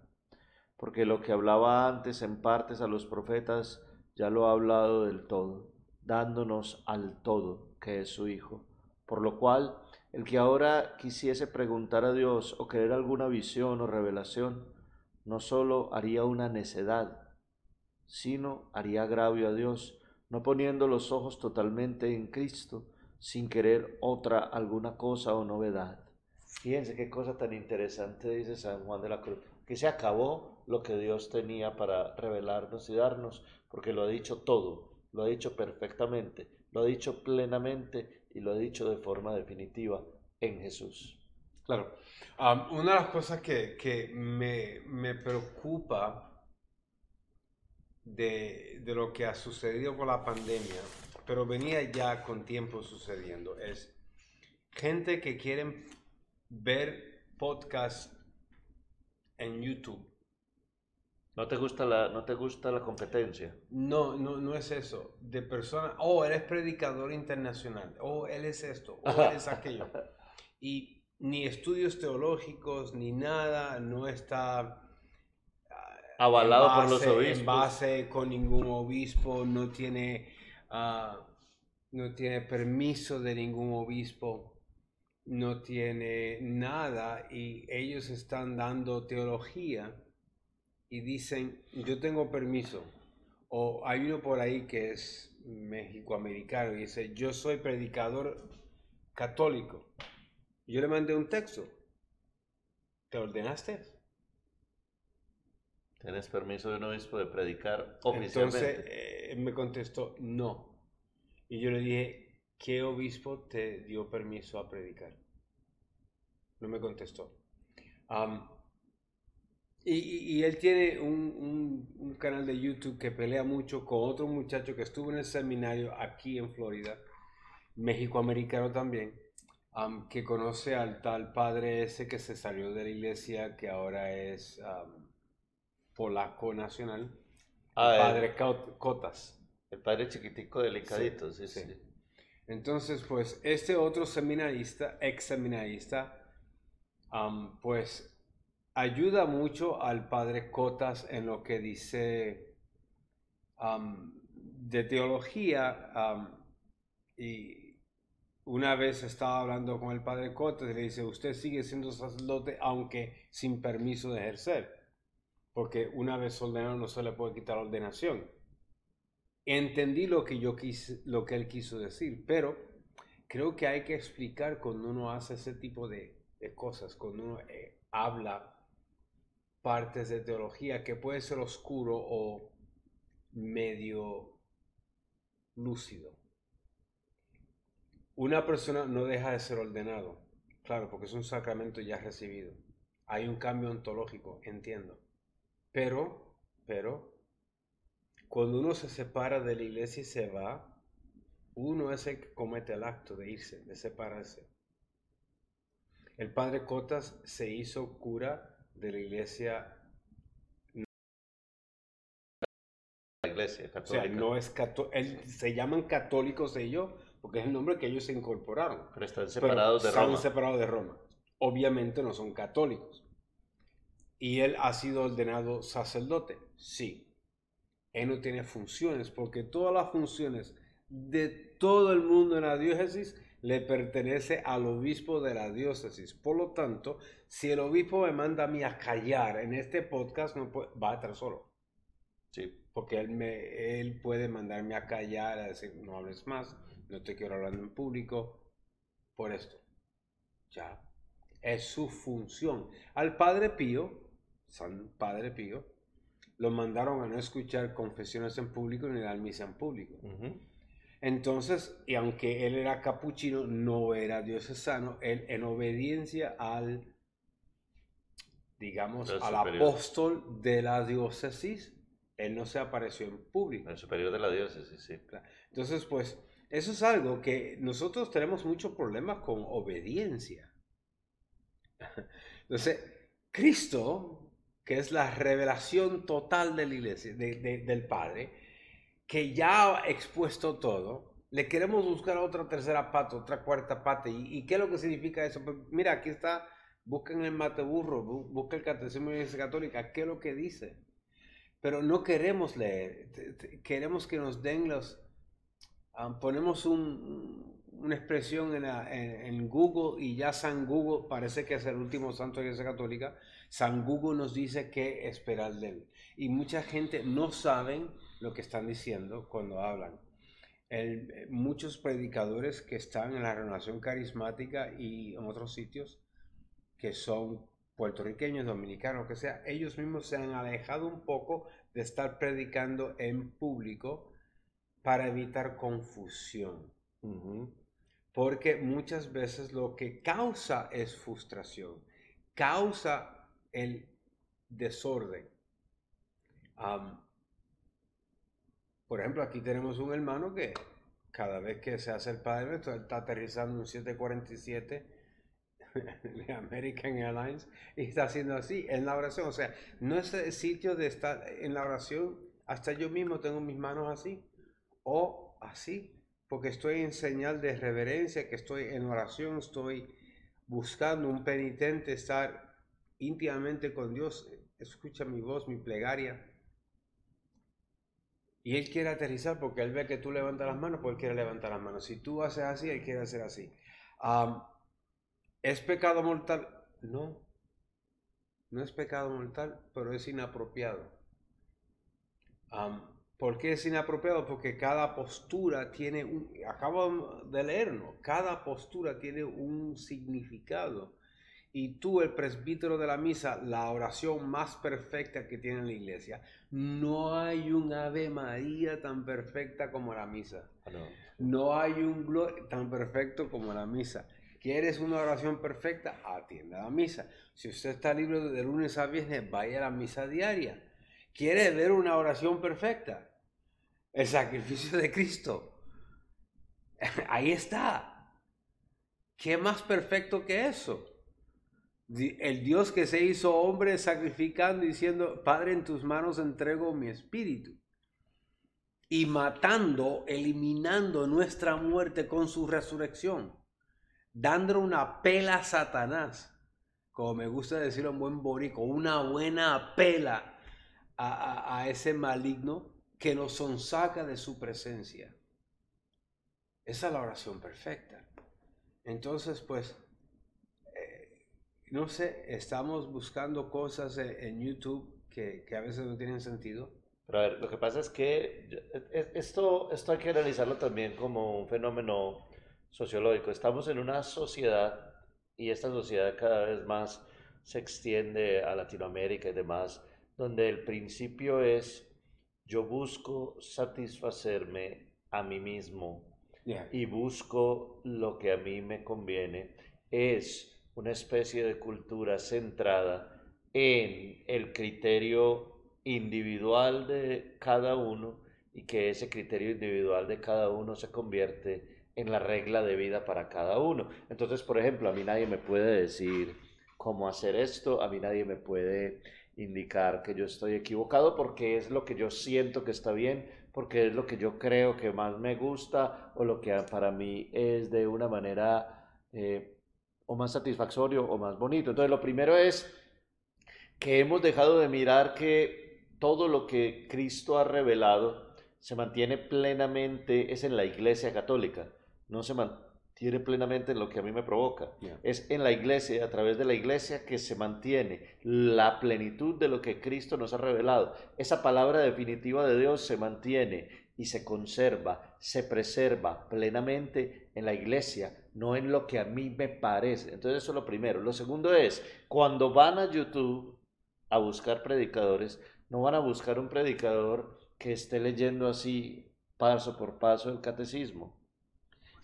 Porque lo que hablaba antes en partes a los profetas, ya lo ha hablado del todo, dándonos al todo, que es su Hijo. Por lo cual, el que ahora quisiese preguntar a Dios o querer alguna visión o revelación, no sólo haría una necedad, sino haría agravio a Dios, no poniendo los ojos totalmente en Cristo, sin querer otra alguna cosa o novedad. Fíjense qué cosa tan interesante dice San Juan de la Cruz, que se acabó lo que Dios tenía para revelarnos y darnos, porque lo ha dicho todo, lo ha dicho perfectamente, lo ha dicho plenamente y lo ha dicho de forma definitiva en Jesús. Claro. una de las cosas que, que me, me preocupa de, lo que ha sucedido con la pandemia, pero venía ya con tiempo sucediendo, es gente que quieren ver podcast en YouTube. ¿No te gusta la, no te gusta la competencia? No, no, no es eso. De personas, oh, él es predicador internacional, oh, él es esto, oh, él es aquello. Y ni estudios teológicos, ni nada, no está avalado por los obispos. En base con ningún obispo, no tiene, uh, no tiene permiso de ningún obispo, no tiene nada y ellos están dando teología y dicen, yo tengo permiso. O hay uno por ahí que es mexicoamericano y dice, yo soy predicador católico. Yo le mandé un texto. ¿Te ordenaste? ¿Tienes permiso de un obispo de predicar oficialmente? Entonces eh, me contestó, no. Y yo le dije, ¿qué obispo te dio permiso a predicar? No me contestó. y, él tiene un, canal de YouTube que pelea mucho con otro muchacho que estuvo en el seminario aquí en Florida, México-americano también, que conoce al tal padre ese que se salió de la iglesia, que ahora es polaco nacional, ah, el padre Cotas. El padre chiquitico delicadito, sí, sí, Entonces, pues, este otro seminarista, ex seminarista, pues ayuda mucho al padre Cotas en lo que dice de teología. y una vez estaba hablando con el padre Cotas y le dice, usted sigue siendo sacerdote aunque sin permiso de ejercer porque una vez ordenado no se le puede quitar la ordenación. entendí lo que yo quise, lo que él quiso decir, pero creo que hay que explicar cuando uno hace ese tipo de, cosas, cuando uno eh, habla partes de teología que puede ser oscuro o medio lúcido. Una persona no deja de ser ordenado, claro, porque es un sacramento ya recibido. Hay un cambio ontológico, entiendo. Pero, pero, cuando uno se separa de la iglesia y se va, uno es el que comete el acto de irse, de separarse. El padre Cotas se hizo cura de la iglesia. La iglesia O sea, no es católico. Se llaman católicos ellos porque es el nombre que ellos se incorporaron. Pero están separados de Roma. Están separados de Roma. Obviamente no son católicos. ¿Y él ha sido ordenado sacerdote? Sí él no tiene funciones, porque todas las funciones de todo el mundo en la diócesis le pertenece al obispo de la diócesis. Por lo tanto, si el obispo me manda a mí a callar en este podcast, no va a estar solo. Sí. Porque él, me, él puede mandarme a callar, a decir, no hables más, no te quiero hablar en público, por esto. Ya. Es su función. Al Padre Pío, San Padre Pío, lo mandaron a no escuchar confesiones en público ni dar misa en público. Entonces, y aunque él era capuchino, no era diocesano, él en obediencia al, digamos, al apóstol de la diócesis, él no se apareció en público. El superior de la diócesis, sí. Entonces, pues, eso es algo que nosotros tenemos muchos problemas con obediencia. Entonces, Cristo que es la revelación total de la iglesia, del Padre, que ya ha expuesto todo, le queremos buscar otra tercera pata, otra cuarta pata. ¿Y, qué es lo que significa eso? Pues mira, aquí está, busquen el mate burro, busquen el catecismo de la iglesia católica, ¿qué es lo que dice? Pero no queremos leer, queremos que nos den los... Ah, ponemos una expresión en, Google y ya San Google parece que es el último santo de la iglesia católica San Google nos dice qué esperar de él. Y mucha gente no saben lo que están diciendo cuando hablan. muchos predicadores que están en la renovación carismática y en otros sitios, que son puertorriqueños, dominicanos, que sea, ellos mismos se han alejado un poco de estar predicando en público para evitar confusión. Porque muchas veces lo que causa es frustración, causa el desorden. por ejemplo, aquí tenemos un hermano que cada vez que se hace el Padre está aterrizando un 747 de American Airlines y está haciendo así en la oración. O sea, no es el sitio de estar en la oración, hasta yo mismo tengo mis manos así o así, porque estoy en señal de reverencia, que estoy en oración, estoy buscando un penitente estar íntimamente con Dios, escucha mi voz, mi plegaria. Y Él quiere aterrizar porque Él ve que tú levantas las manos, pues Él quiere levantar las manos. Si tú haces así, Él quiere hacer así. ¿Es pecado mortal? No. No es pecado mortal, pero es inapropiado. ¿Por qué es inapropiado? Porque cada postura tiene acabo de leerlo, cada postura tiene un significado y tú, el presbítero de la misa, la oración más perfecta que tiene la iglesia. No hay un Ave María tan perfecta como la misa. Ah, no, hay un tan perfecto como la misa. ¿Quieres una oración perfecta? Atienda a la misa. Si usted está libre de lunes a viernes, vaya a la misa diaria. ¿Quiere ver una oración perfecta? El sacrificio de Cristo. Ahí está. ¿Qué más perfecto que eso? El Dios que se hizo hombre sacrificando, diciendo, Padre, en tus manos entrego mi espíritu. Y matando, eliminando nuestra muerte con su resurrección, dando una pela a Satanás, como me gusta decirlo en buen borico, una buena pela a, a ese maligno que nos sonsaca de su presencia. Esa es la oración perfecta. Entonces, pues, no sé, estamos buscando cosas en, YouTube que, a veces no tienen sentido. Pero a ver, lo que pasa es que e, e, esto, esto hay que analizarlo también como un fenómeno sociológico. Estamos en una sociedad y esta sociedad cada vez más se extiende a Latinoamérica y demás, donde el principio es yo busco satisfacerme a mí mismo y busco lo que a mí me conviene. Es una especie de cultura centrada en el criterio individual de cada uno y que ese criterio individual de cada uno se convierte en la regla de vida para cada uno. Entonces, por ejemplo, a mí nadie me puede decir cómo hacer esto, a mí nadie me puede indicar que yo estoy equivocado porque es lo que yo siento que está bien, porque es lo que yo creo que más me gusta o lo que para mí es de una manera eh, o más satisfactorio o más bonito. Entonces, lo primero es que hemos dejado de mirar que todo lo que Cristo ha revelado se mantiene plenamente, es en la Iglesia Católica, no se mantiene plenamente en lo que a mí me provoca. Es en la Iglesia, a través de la Iglesia, que se mantiene la plenitud de lo que Cristo nos ha revelado. Esa palabra definitiva de Dios se mantiene y se conserva, se preserva plenamente en la iglesia, no en lo que a mí me parece. Entonces eso es lo primero. Lo segundo es, cuando van a YouTube a buscar predicadores, no van a buscar un predicador que esté leyendo así paso por paso el catecismo.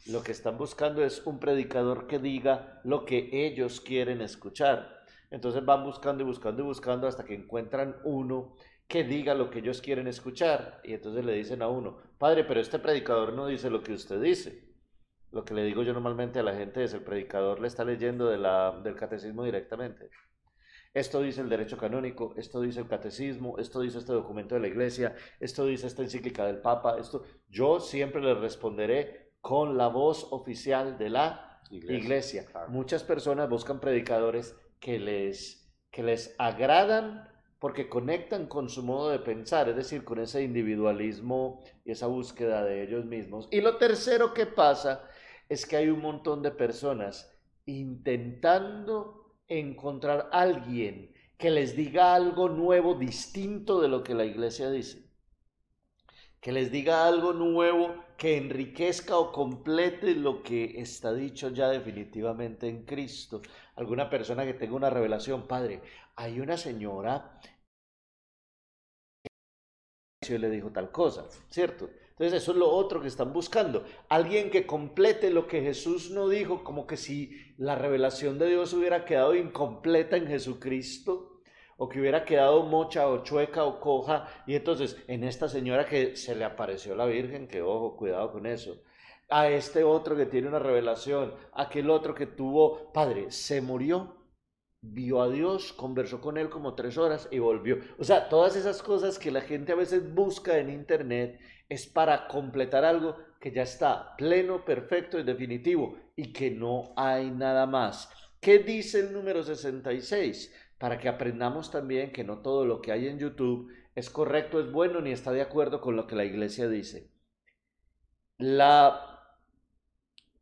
Lo que están buscando es un predicador que diga lo que ellos quieren escuchar. Entonces van buscando y buscando y buscando hasta que encuentran uno que diga lo que ellos quieren escuchar. Y entonces le dicen a uno, padre, pero este predicador no dice lo que usted dice. Lo que le digo yo normalmente a la gente es, el predicador le está leyendo de la, del catecismo directamente. Esto dice el derecho canónico, esto dice el catecismo, esto dice este documento de la iglesia, esto dice esta encíclica del Papa, esto yo siempre le responderé con la voz oficial de la iglesia. Muchas personas buscan predicadores que les, que les agradan porque conectan con su modo de pensar, es decir, con ese individualismo y esa búsqueda de ellos mismos. Y lo tercero que pasa es que hay un montón de personas intentando encontrar alguien que les diga algo nuevo, distinto de lo que la iglesia dice. Que les diga algo nuevo que enriquezca o complete lo que está dicho ya definitivamente en Cristo. Alguna persona que tenga una revelación, Padre, hay una señora le dijo tal cosa, ¿cierto? Entonces eso es lo otro que están buscando. Alguien que complete lo que Jesús no dijo, como que si la revelación de Dios hubiera quedado incompleta en Jesucristo, o que hubiera quedado mocha o chueca o coja, y entonces en esta señora que se le apareció la Virgen, que ojo, cuidado con eso, a este otro que tiene una revelación, aquel otro que tuvo, padre, se murió, vio a Dios, conversó con él como tres horas y volvió. O sea, todas esas cosas que la gente a veces busca en internet es para completar algo que ya está pleno, perfecto y definitivo y que no hay nada más. ¿Qué dice el número 66? Para que aprendamos también que no todo lo que hay en YouTube es correcto, es bueno ni está de acuerdo con lo que la iglesia dice. La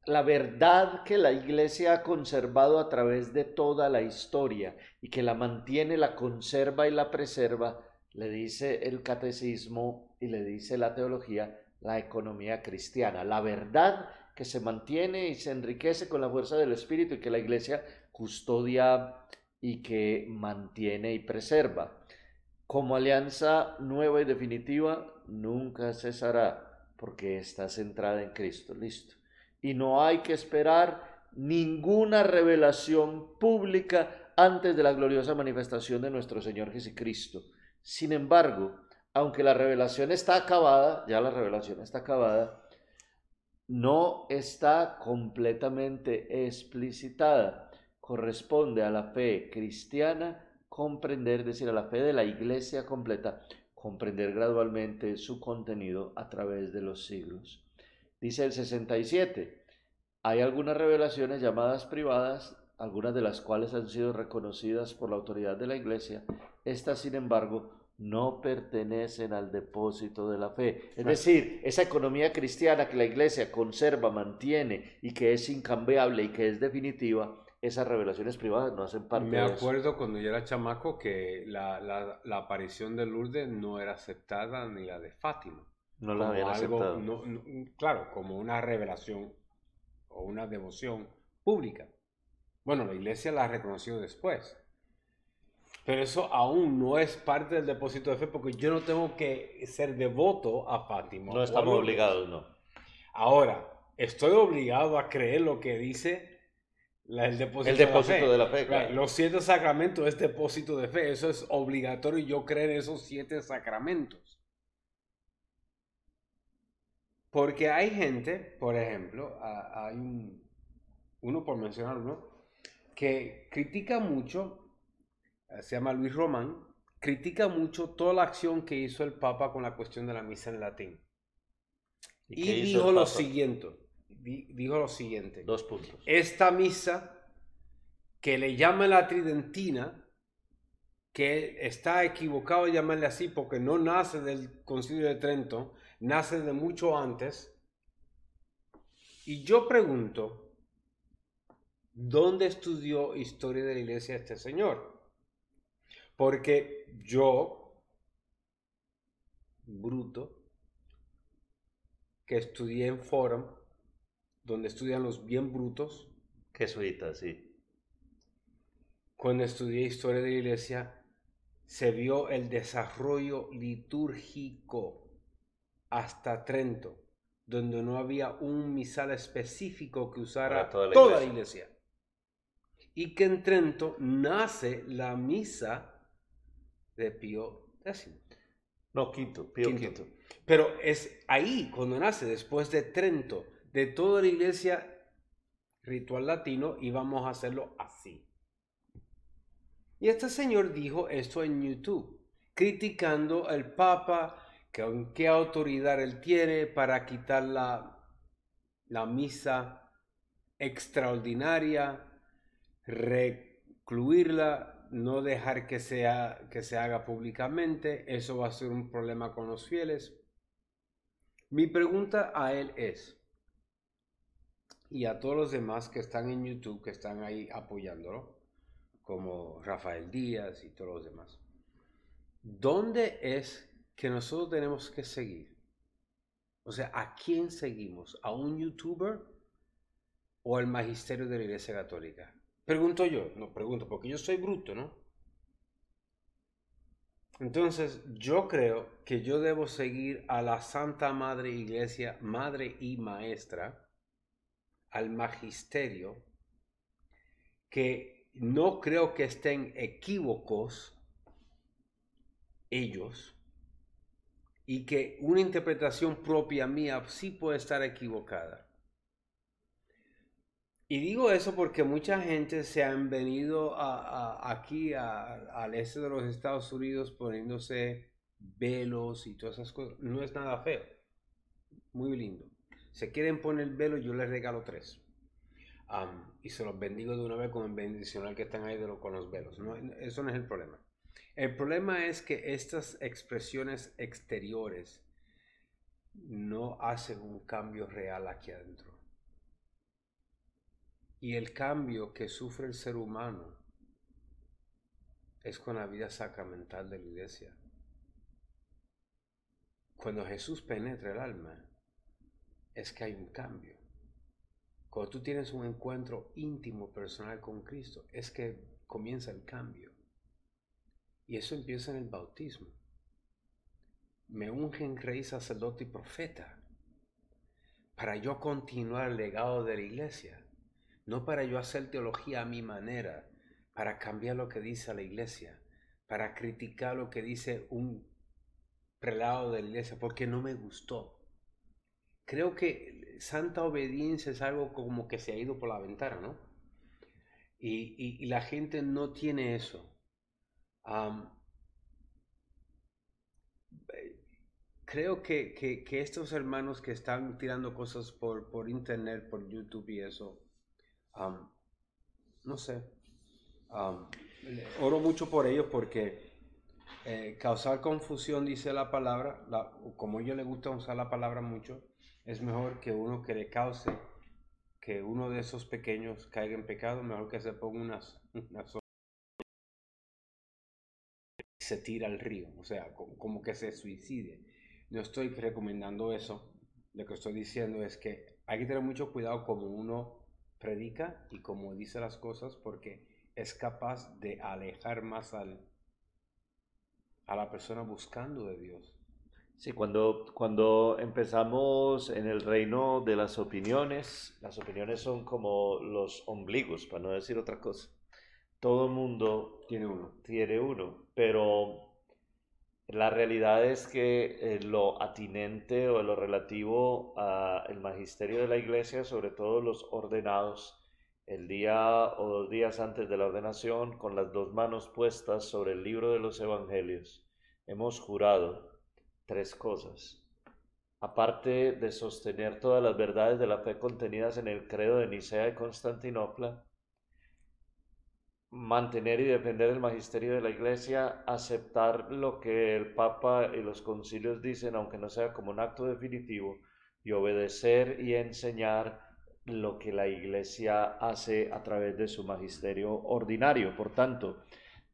la verdad que la iglesia ha conservado a través de toda la historia y que la mantiene, la conserva y la preserva, le dice el catecismo y le dice la teología, la economía cristiana. La verdad que se mantiene y se enriquece con la fuerza del Espíritu y que la iglesia custodia y que mantiene y preserva. Como alianza nueva y definitiva, nunca cesará porque está centrada en Cristo. Listo y no hay que esperar ninguna revelación pública antes de la gloriosa manifestación de nuestro Señor Jesucristo. Sin embargo, aunque la revelación está acabada, ya la revelación está acabada, no está completamente explicitada. Corresponde a la fe cristiana comprender, es decir, a la fe de la iglesia completa, comprender gradualmente su contenido a través de los siglos. Dice el 67, hay algunas revelaciones llamadas privadas, algunas de las cuales han sido reconocidas por la autoridad de la Iglesia. Estas, sin embargo, no pertenecen al depósito de la fe. Es decir, esa economía cristiana que la Iglesia conserva, mantiene y que es incambiable y que es definitiva, esas revelaciones privadas no hacen parte Me de eso. acuerdo cuando yo era chamaco que la, la- la aparición de Lourdes no era aceptada ni la de Fátima. No como habían algo, aceptado. no- no- claro, como una revelación o una devoción pública. Bueno, la iglesia la reconoció después. Pero eso aún no es parte del depósito de fe porque yo no tengo que ser devoto a Fátima. No estamos obligados, no. Ahora, estoy obligado a creer lo que dice la- el depósito, El depósito de de la la fe, fe. claro. Los siete sacramentos es depósito de fe. Eso es obligatorio yo creer esos siete sacramentos. Porque hay gente, por ejemplo, a- hay un, uno por mencionar uno, que critica mucho, se llama Luis Román, critica mucho toda la acción que hizo el Papa con la cuestión de la misa en latín. ¿Y dijo lo siguiente, di- dijo lo siguiente, Dos puntos. esta misa que le llama la tridentina, que está equivocado llamarle así porque no nace del concilio de Trento, nace de mucho antes. Y yo pregunto, ¿dónde estudió historia de la iglesia este señor? Porque yo, bruto, que estudié en Forum, donde estudian los bien brutos, Jesuita, sí. cuando estudié historia de la iglesia, se vio el desarrollo litúrgico hasta Trento, donde no había un misal específico que usara Para toda la toda la iglesia. Y que en Trento nace la misa de Pío X. No, quinto, Pío Quinto. quinto. Pero es ahí cuando nace, después de Trento, de toda la iglesia ritual latino, y vamos a hacerlo así. Y este señor dijo esto en YouTube, criticando al Papa, con qué autoridad él tiene para quitar la, la misa extraordinaria, recluirla, no dejar que, sea, que se haga públicamente, eso va a ser un problema con los fieles. Mi pregunta a él es, y a todos los demás que están en YouTube, que están ahí apoyándolo, como Rafael Díaz y todos los demás, ¿dónde es que nosotros tenemos que seguir? O sea, ¿a quién seguimos? ¿A un youtuber o al magisterio de la Iglesia Católica? Pregunto yo, no pregunto, porque yo soy bruto, ¿no? Entonces, yo creo que yo debo seguir a la Santa Madre Iglesia, Madre y Maestra, al magisterio, que no creo que estén equívocos ellos, y que una interpretación propia mía sí puede estar equivocada. Y digo eso porque mucha gente se han venido aquí al este de los Estados Unidos poniéndose velos y todas esas cosas. No es nada feo. Muy lindo. Se quieren poner velo, yo les regalo tres. Y se los bendigo de una vez con el bendicional que están ahí de lo- con los velos. No, eso no es el problema. El problema es que estas expresiones exteriores no hacen un cambio real aquí adentro. Y el cambio que sufre el ser humano es con la vida sacramental de la iglesia. Cuando Jesús penetra el alma, es que hay un cambio. Cuando tú tienes un encuentro íntimo, personal con Cristo, es que comienza el cambio. Y eso empieza en el bautismo. Me ungen rey, sacerdote y profeta para yo continuar el legado de la iglesia, no para yo hacer teología a mi manera, para cambiar lo que dice la iglesia, para criticar lo que dice un prelado de la iglesia, porque no me gustó. Creo que santa obediencia es algo como que se ha ido por la ventana, ¿no? Y, y- y la gente no tiene eso. Eh, creo que, que- que estos hermanos que están tirando cosas por, por internet, por YouTube y eso, am, no sé, le- oro mucho por ellos porque eh, causar confusión, dice la palabra, la- como a ellos les gusta usar la palabra mucho, es mejor que uno que le cause que uno de esos pequeños caiga en pecado, mejor que se ponga unas, unas se tira al río, o sea, como que se suicide. No estoy recomendando eso. Lo que estoy diciendo es que hay que tener mucho cuidado como uno predica y como dice las cosas porque es capaz de alejar más al, a la persona buscando de Dios. Sí, cuando, cuando empezamos en el reino de las opiniones, las opiniones son como los ombligos, para no decir otra cosa. Todo el mundo tiene uno. Tiene uno, pero la realidad es que eh, lo atinente o lo relativo al magisterio de la iglesia, sobre todo los ordenados, el día o dos días antes de la ordenación, con las dos manos puestas sobre el libro de los evangelios, hemos jurado tres cosas. Aparte de sostener todas las verdades de la fe contenidas en el credo de Nicea y Constantinopla, mantener y defender el magisterio de la Iglesia, aceptar lo que el Papa y los concilios dicen, aunque no sea como un acto definitivo, y obedecer y enseñar lo que la Iglesia hace a través de su magisterio ordinario. Por tanto,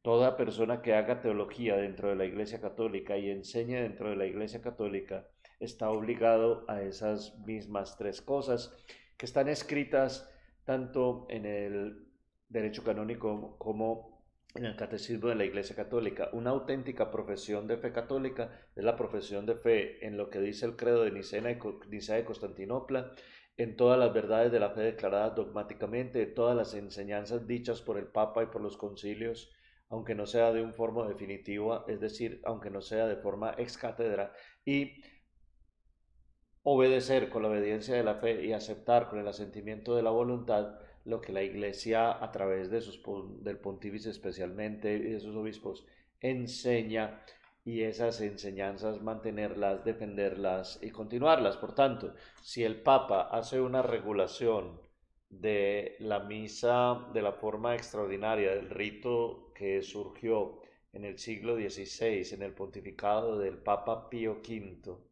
toda persona que haga teología dentro de la Iglesia Católica y enseñe dentro de la Iglesia Católica está obligado a esas mismas tres cosas que están escritas tanto en el derecho canónico como en el catecismo de la Iglesia Católica. Una auténtica profesión de fe católica es la profesión de fe en lo que dice el credo de Nicea de Constantinopla, en todas las verdades de la fe declaradas dogmáticamente, en todas las enseñanzas dichas por el Papa y por los concilios, aunque no sea de un forma definitiva, es decir, aunque no sea de forma ex cátedra, y obedecer con la obediencia de la fe y aceptar con el asentimiento de la voluntad lo que la Iglesia a través de sus, del pontífice especialmente y de sus obispos enseña y esas enseñanzas mantenerlas, defenderlas y continuarlas. Por tanto, si el Papa hace una regulación de la misa de la forma extraordinaria del rito que surgió en el siglo XVI en el pontificado del Papa Pío V,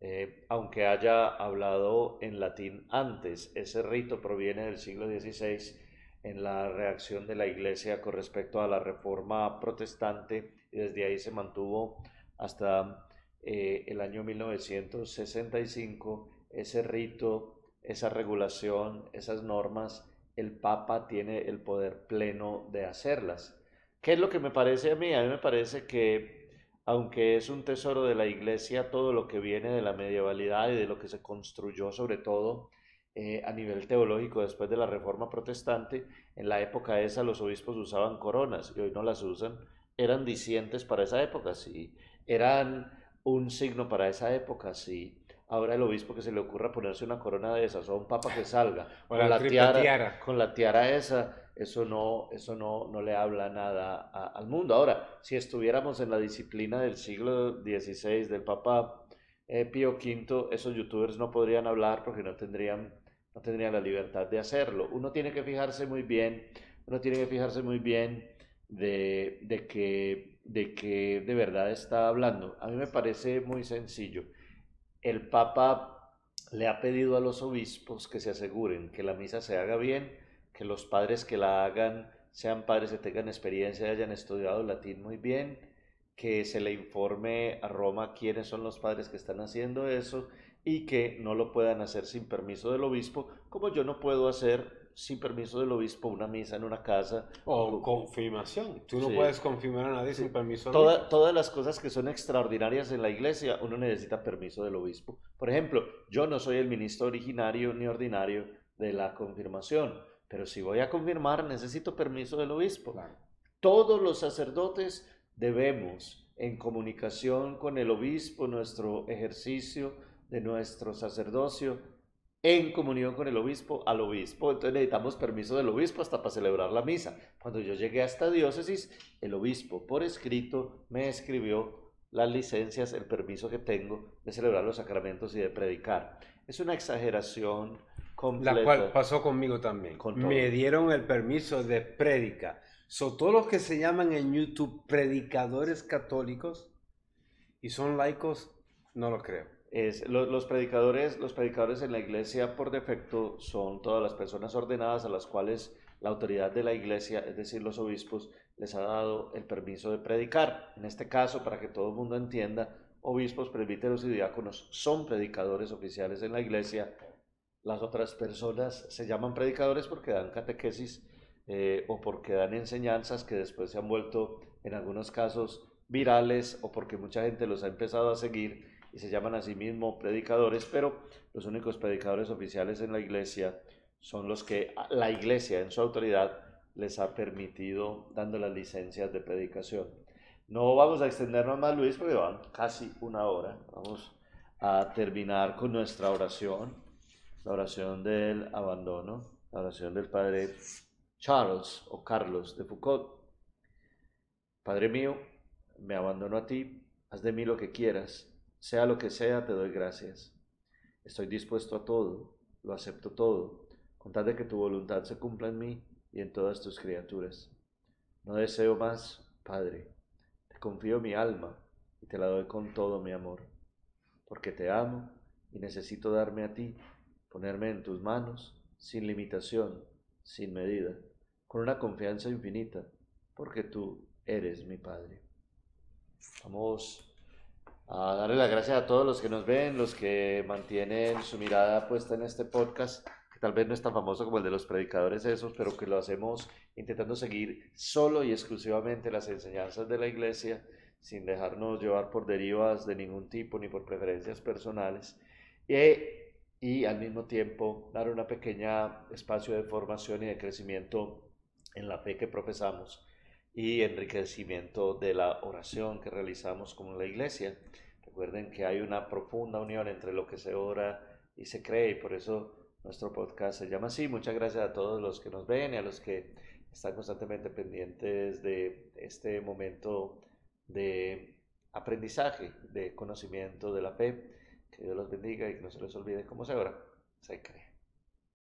eh, aunque haya hablado en latín antes. Ese rito proviene del siglo XVI en la reacción de la Iglesia con respecto a la reforma protestante y desde ahí se mantuvo hasta eh, el año 1965 ese rito, esa regulación, esas normas, el Papa tiene el poder pleno de hacerlas. ¿Qué es lo que me parece a mí? A mí me parece que aunque es un tesoro de la iglesia todo lo que viene de la medievalidad y de lo que se construyó sobre todo eh, a nivel teológico después de la reforma protestante, en la época esa los obispos usaban coronas y hoy no las usan, eran disientes para esa época, sí, eran un signo para esa época, sí. Ahora el obispo que se le ocurra ponerse una corona de esas o un papa que salga con, la tiara, con la tiara esa, eso no, eso no, no le habla nada al mundo. Ahora, si estuviéramos en la disciplina del siglo XVI del Papa eh, Pío V, esos youtubers no podrían hablar porque no tendrían, no tendrían la libertad de hacerlo. Uno tiene que fijarse muy bien, uno tiene que fijarse muy bien de, de, que, de que de verdad está hablando. A mí me parece muy sencillo. El Papa le ha pedido a los obispos que se aseguren que la misa se haga bien, que los padres que la hagan sean padres que tengan experiencia y hayan estudiado latín muy bien, que se le informe a Roma quiénes son los padres que están haciendo eso y que no lo puedan hacer sin permiso del obispo, como yo no puedo hacer sin permiso del obispo una misa en una casa. O confirmación. Tú no puedes confirmar a nadie sin permiso del obispo. Todas las cosas que son extraordinarias en la iglesia, uno necesita permiso del obispo. Por ejemplo, yo no soy el ministro originario ni ordinario de la confirmación pero si voy a confirmar, necesito permiso del obispo. Todos los sacerdotes debemos, en comunicación con el obispo, nuestro ejercicio de nuestro sacerdocio, en comunión con el obispo, al obispo. Entonces necesitamos permiso del obispo hasta para celebrar la misa. Cuando yo llegué a esta diócesis, el obispo por escrito me escribió las licencias, el permiso que tengo de celebrar los sacramentos y de predicar. Es una exageración la cual pasó conmigo también. Me dieron el permiso de prédica. Son todos los que se llaman en YouTube predicadores católicos y son laicos, no lo creo. es, los, predicadores, los predicadores en la iglesia por defecto son todas las personas ordenadas a las cuales la autoridad de la iglesia, es decir, los obispos, les ha dado el permiso de predicar. En este caso, para que todo el mundo entienda, obispos, presbíteros y diáconos son predicadores oficiales en la iglesia. Las otras personas se llaman predicadores porque dan catequesis eh, o porque dan enseñanzas que después se han vuelto en algunos casos virales o porque mucha gente los ha empezado a seguir y se llaman a sí mismos predicadores, pero los únicos predicadores oficiales en la iglesia son los que la iglesia en su autoridad les ha permitido dando las licencias de predicación. No vamos a extendernos más, Luis, porque van casi una hora. Vamos a terminar con nuestra oración, la oración del abandono, la oración del Padre Charles o Carlos de Foucault. Padre mío, me abandono a ti, haz de mí lo que quieras, sea lo que sea, te doy gracias. Estoy dispuesto a todo, lo acepto todo, con tal de que tu voluntad se cumpla en mí y en todas tus criaturas. No deseo más, Padre, te confío mi alma y te la doy con todo mi amor, porque te amo y necesito darme a ti, ponerme en tus manos, sin limitación, sin medida, con una confianza infinita, porque tú eres mi Padre. Vamos a darle las gracias a todos los que nos ven, los que mantienen su mirada puesta en este podcast, que tal vez no es tan famoso como el de los predicadores esos, pero que lo hacemos intentando seguir solo y exclusivamente las enseñanzas de la iglesia, sin dejarnos llevar por derivas de ningún tipo ni por preferencias personales. Y, y al mismo tiempo dar una pequeña espacio de formación y de crecimiento en la fe que profesamos y enriquecimiento de la oración que realizamos como la iglesia. Recuerden que hay una profunda unión entre lo que se ora y se cree y por eso nuestro podcast se llama así. Muchas gracias a todos los que nos ven y a los que están constantemente pendientes de este momento de aprendizaje, de conocimiento de la fe. Que Dios los bendiga y no se les olvide cómo se ora, se cree.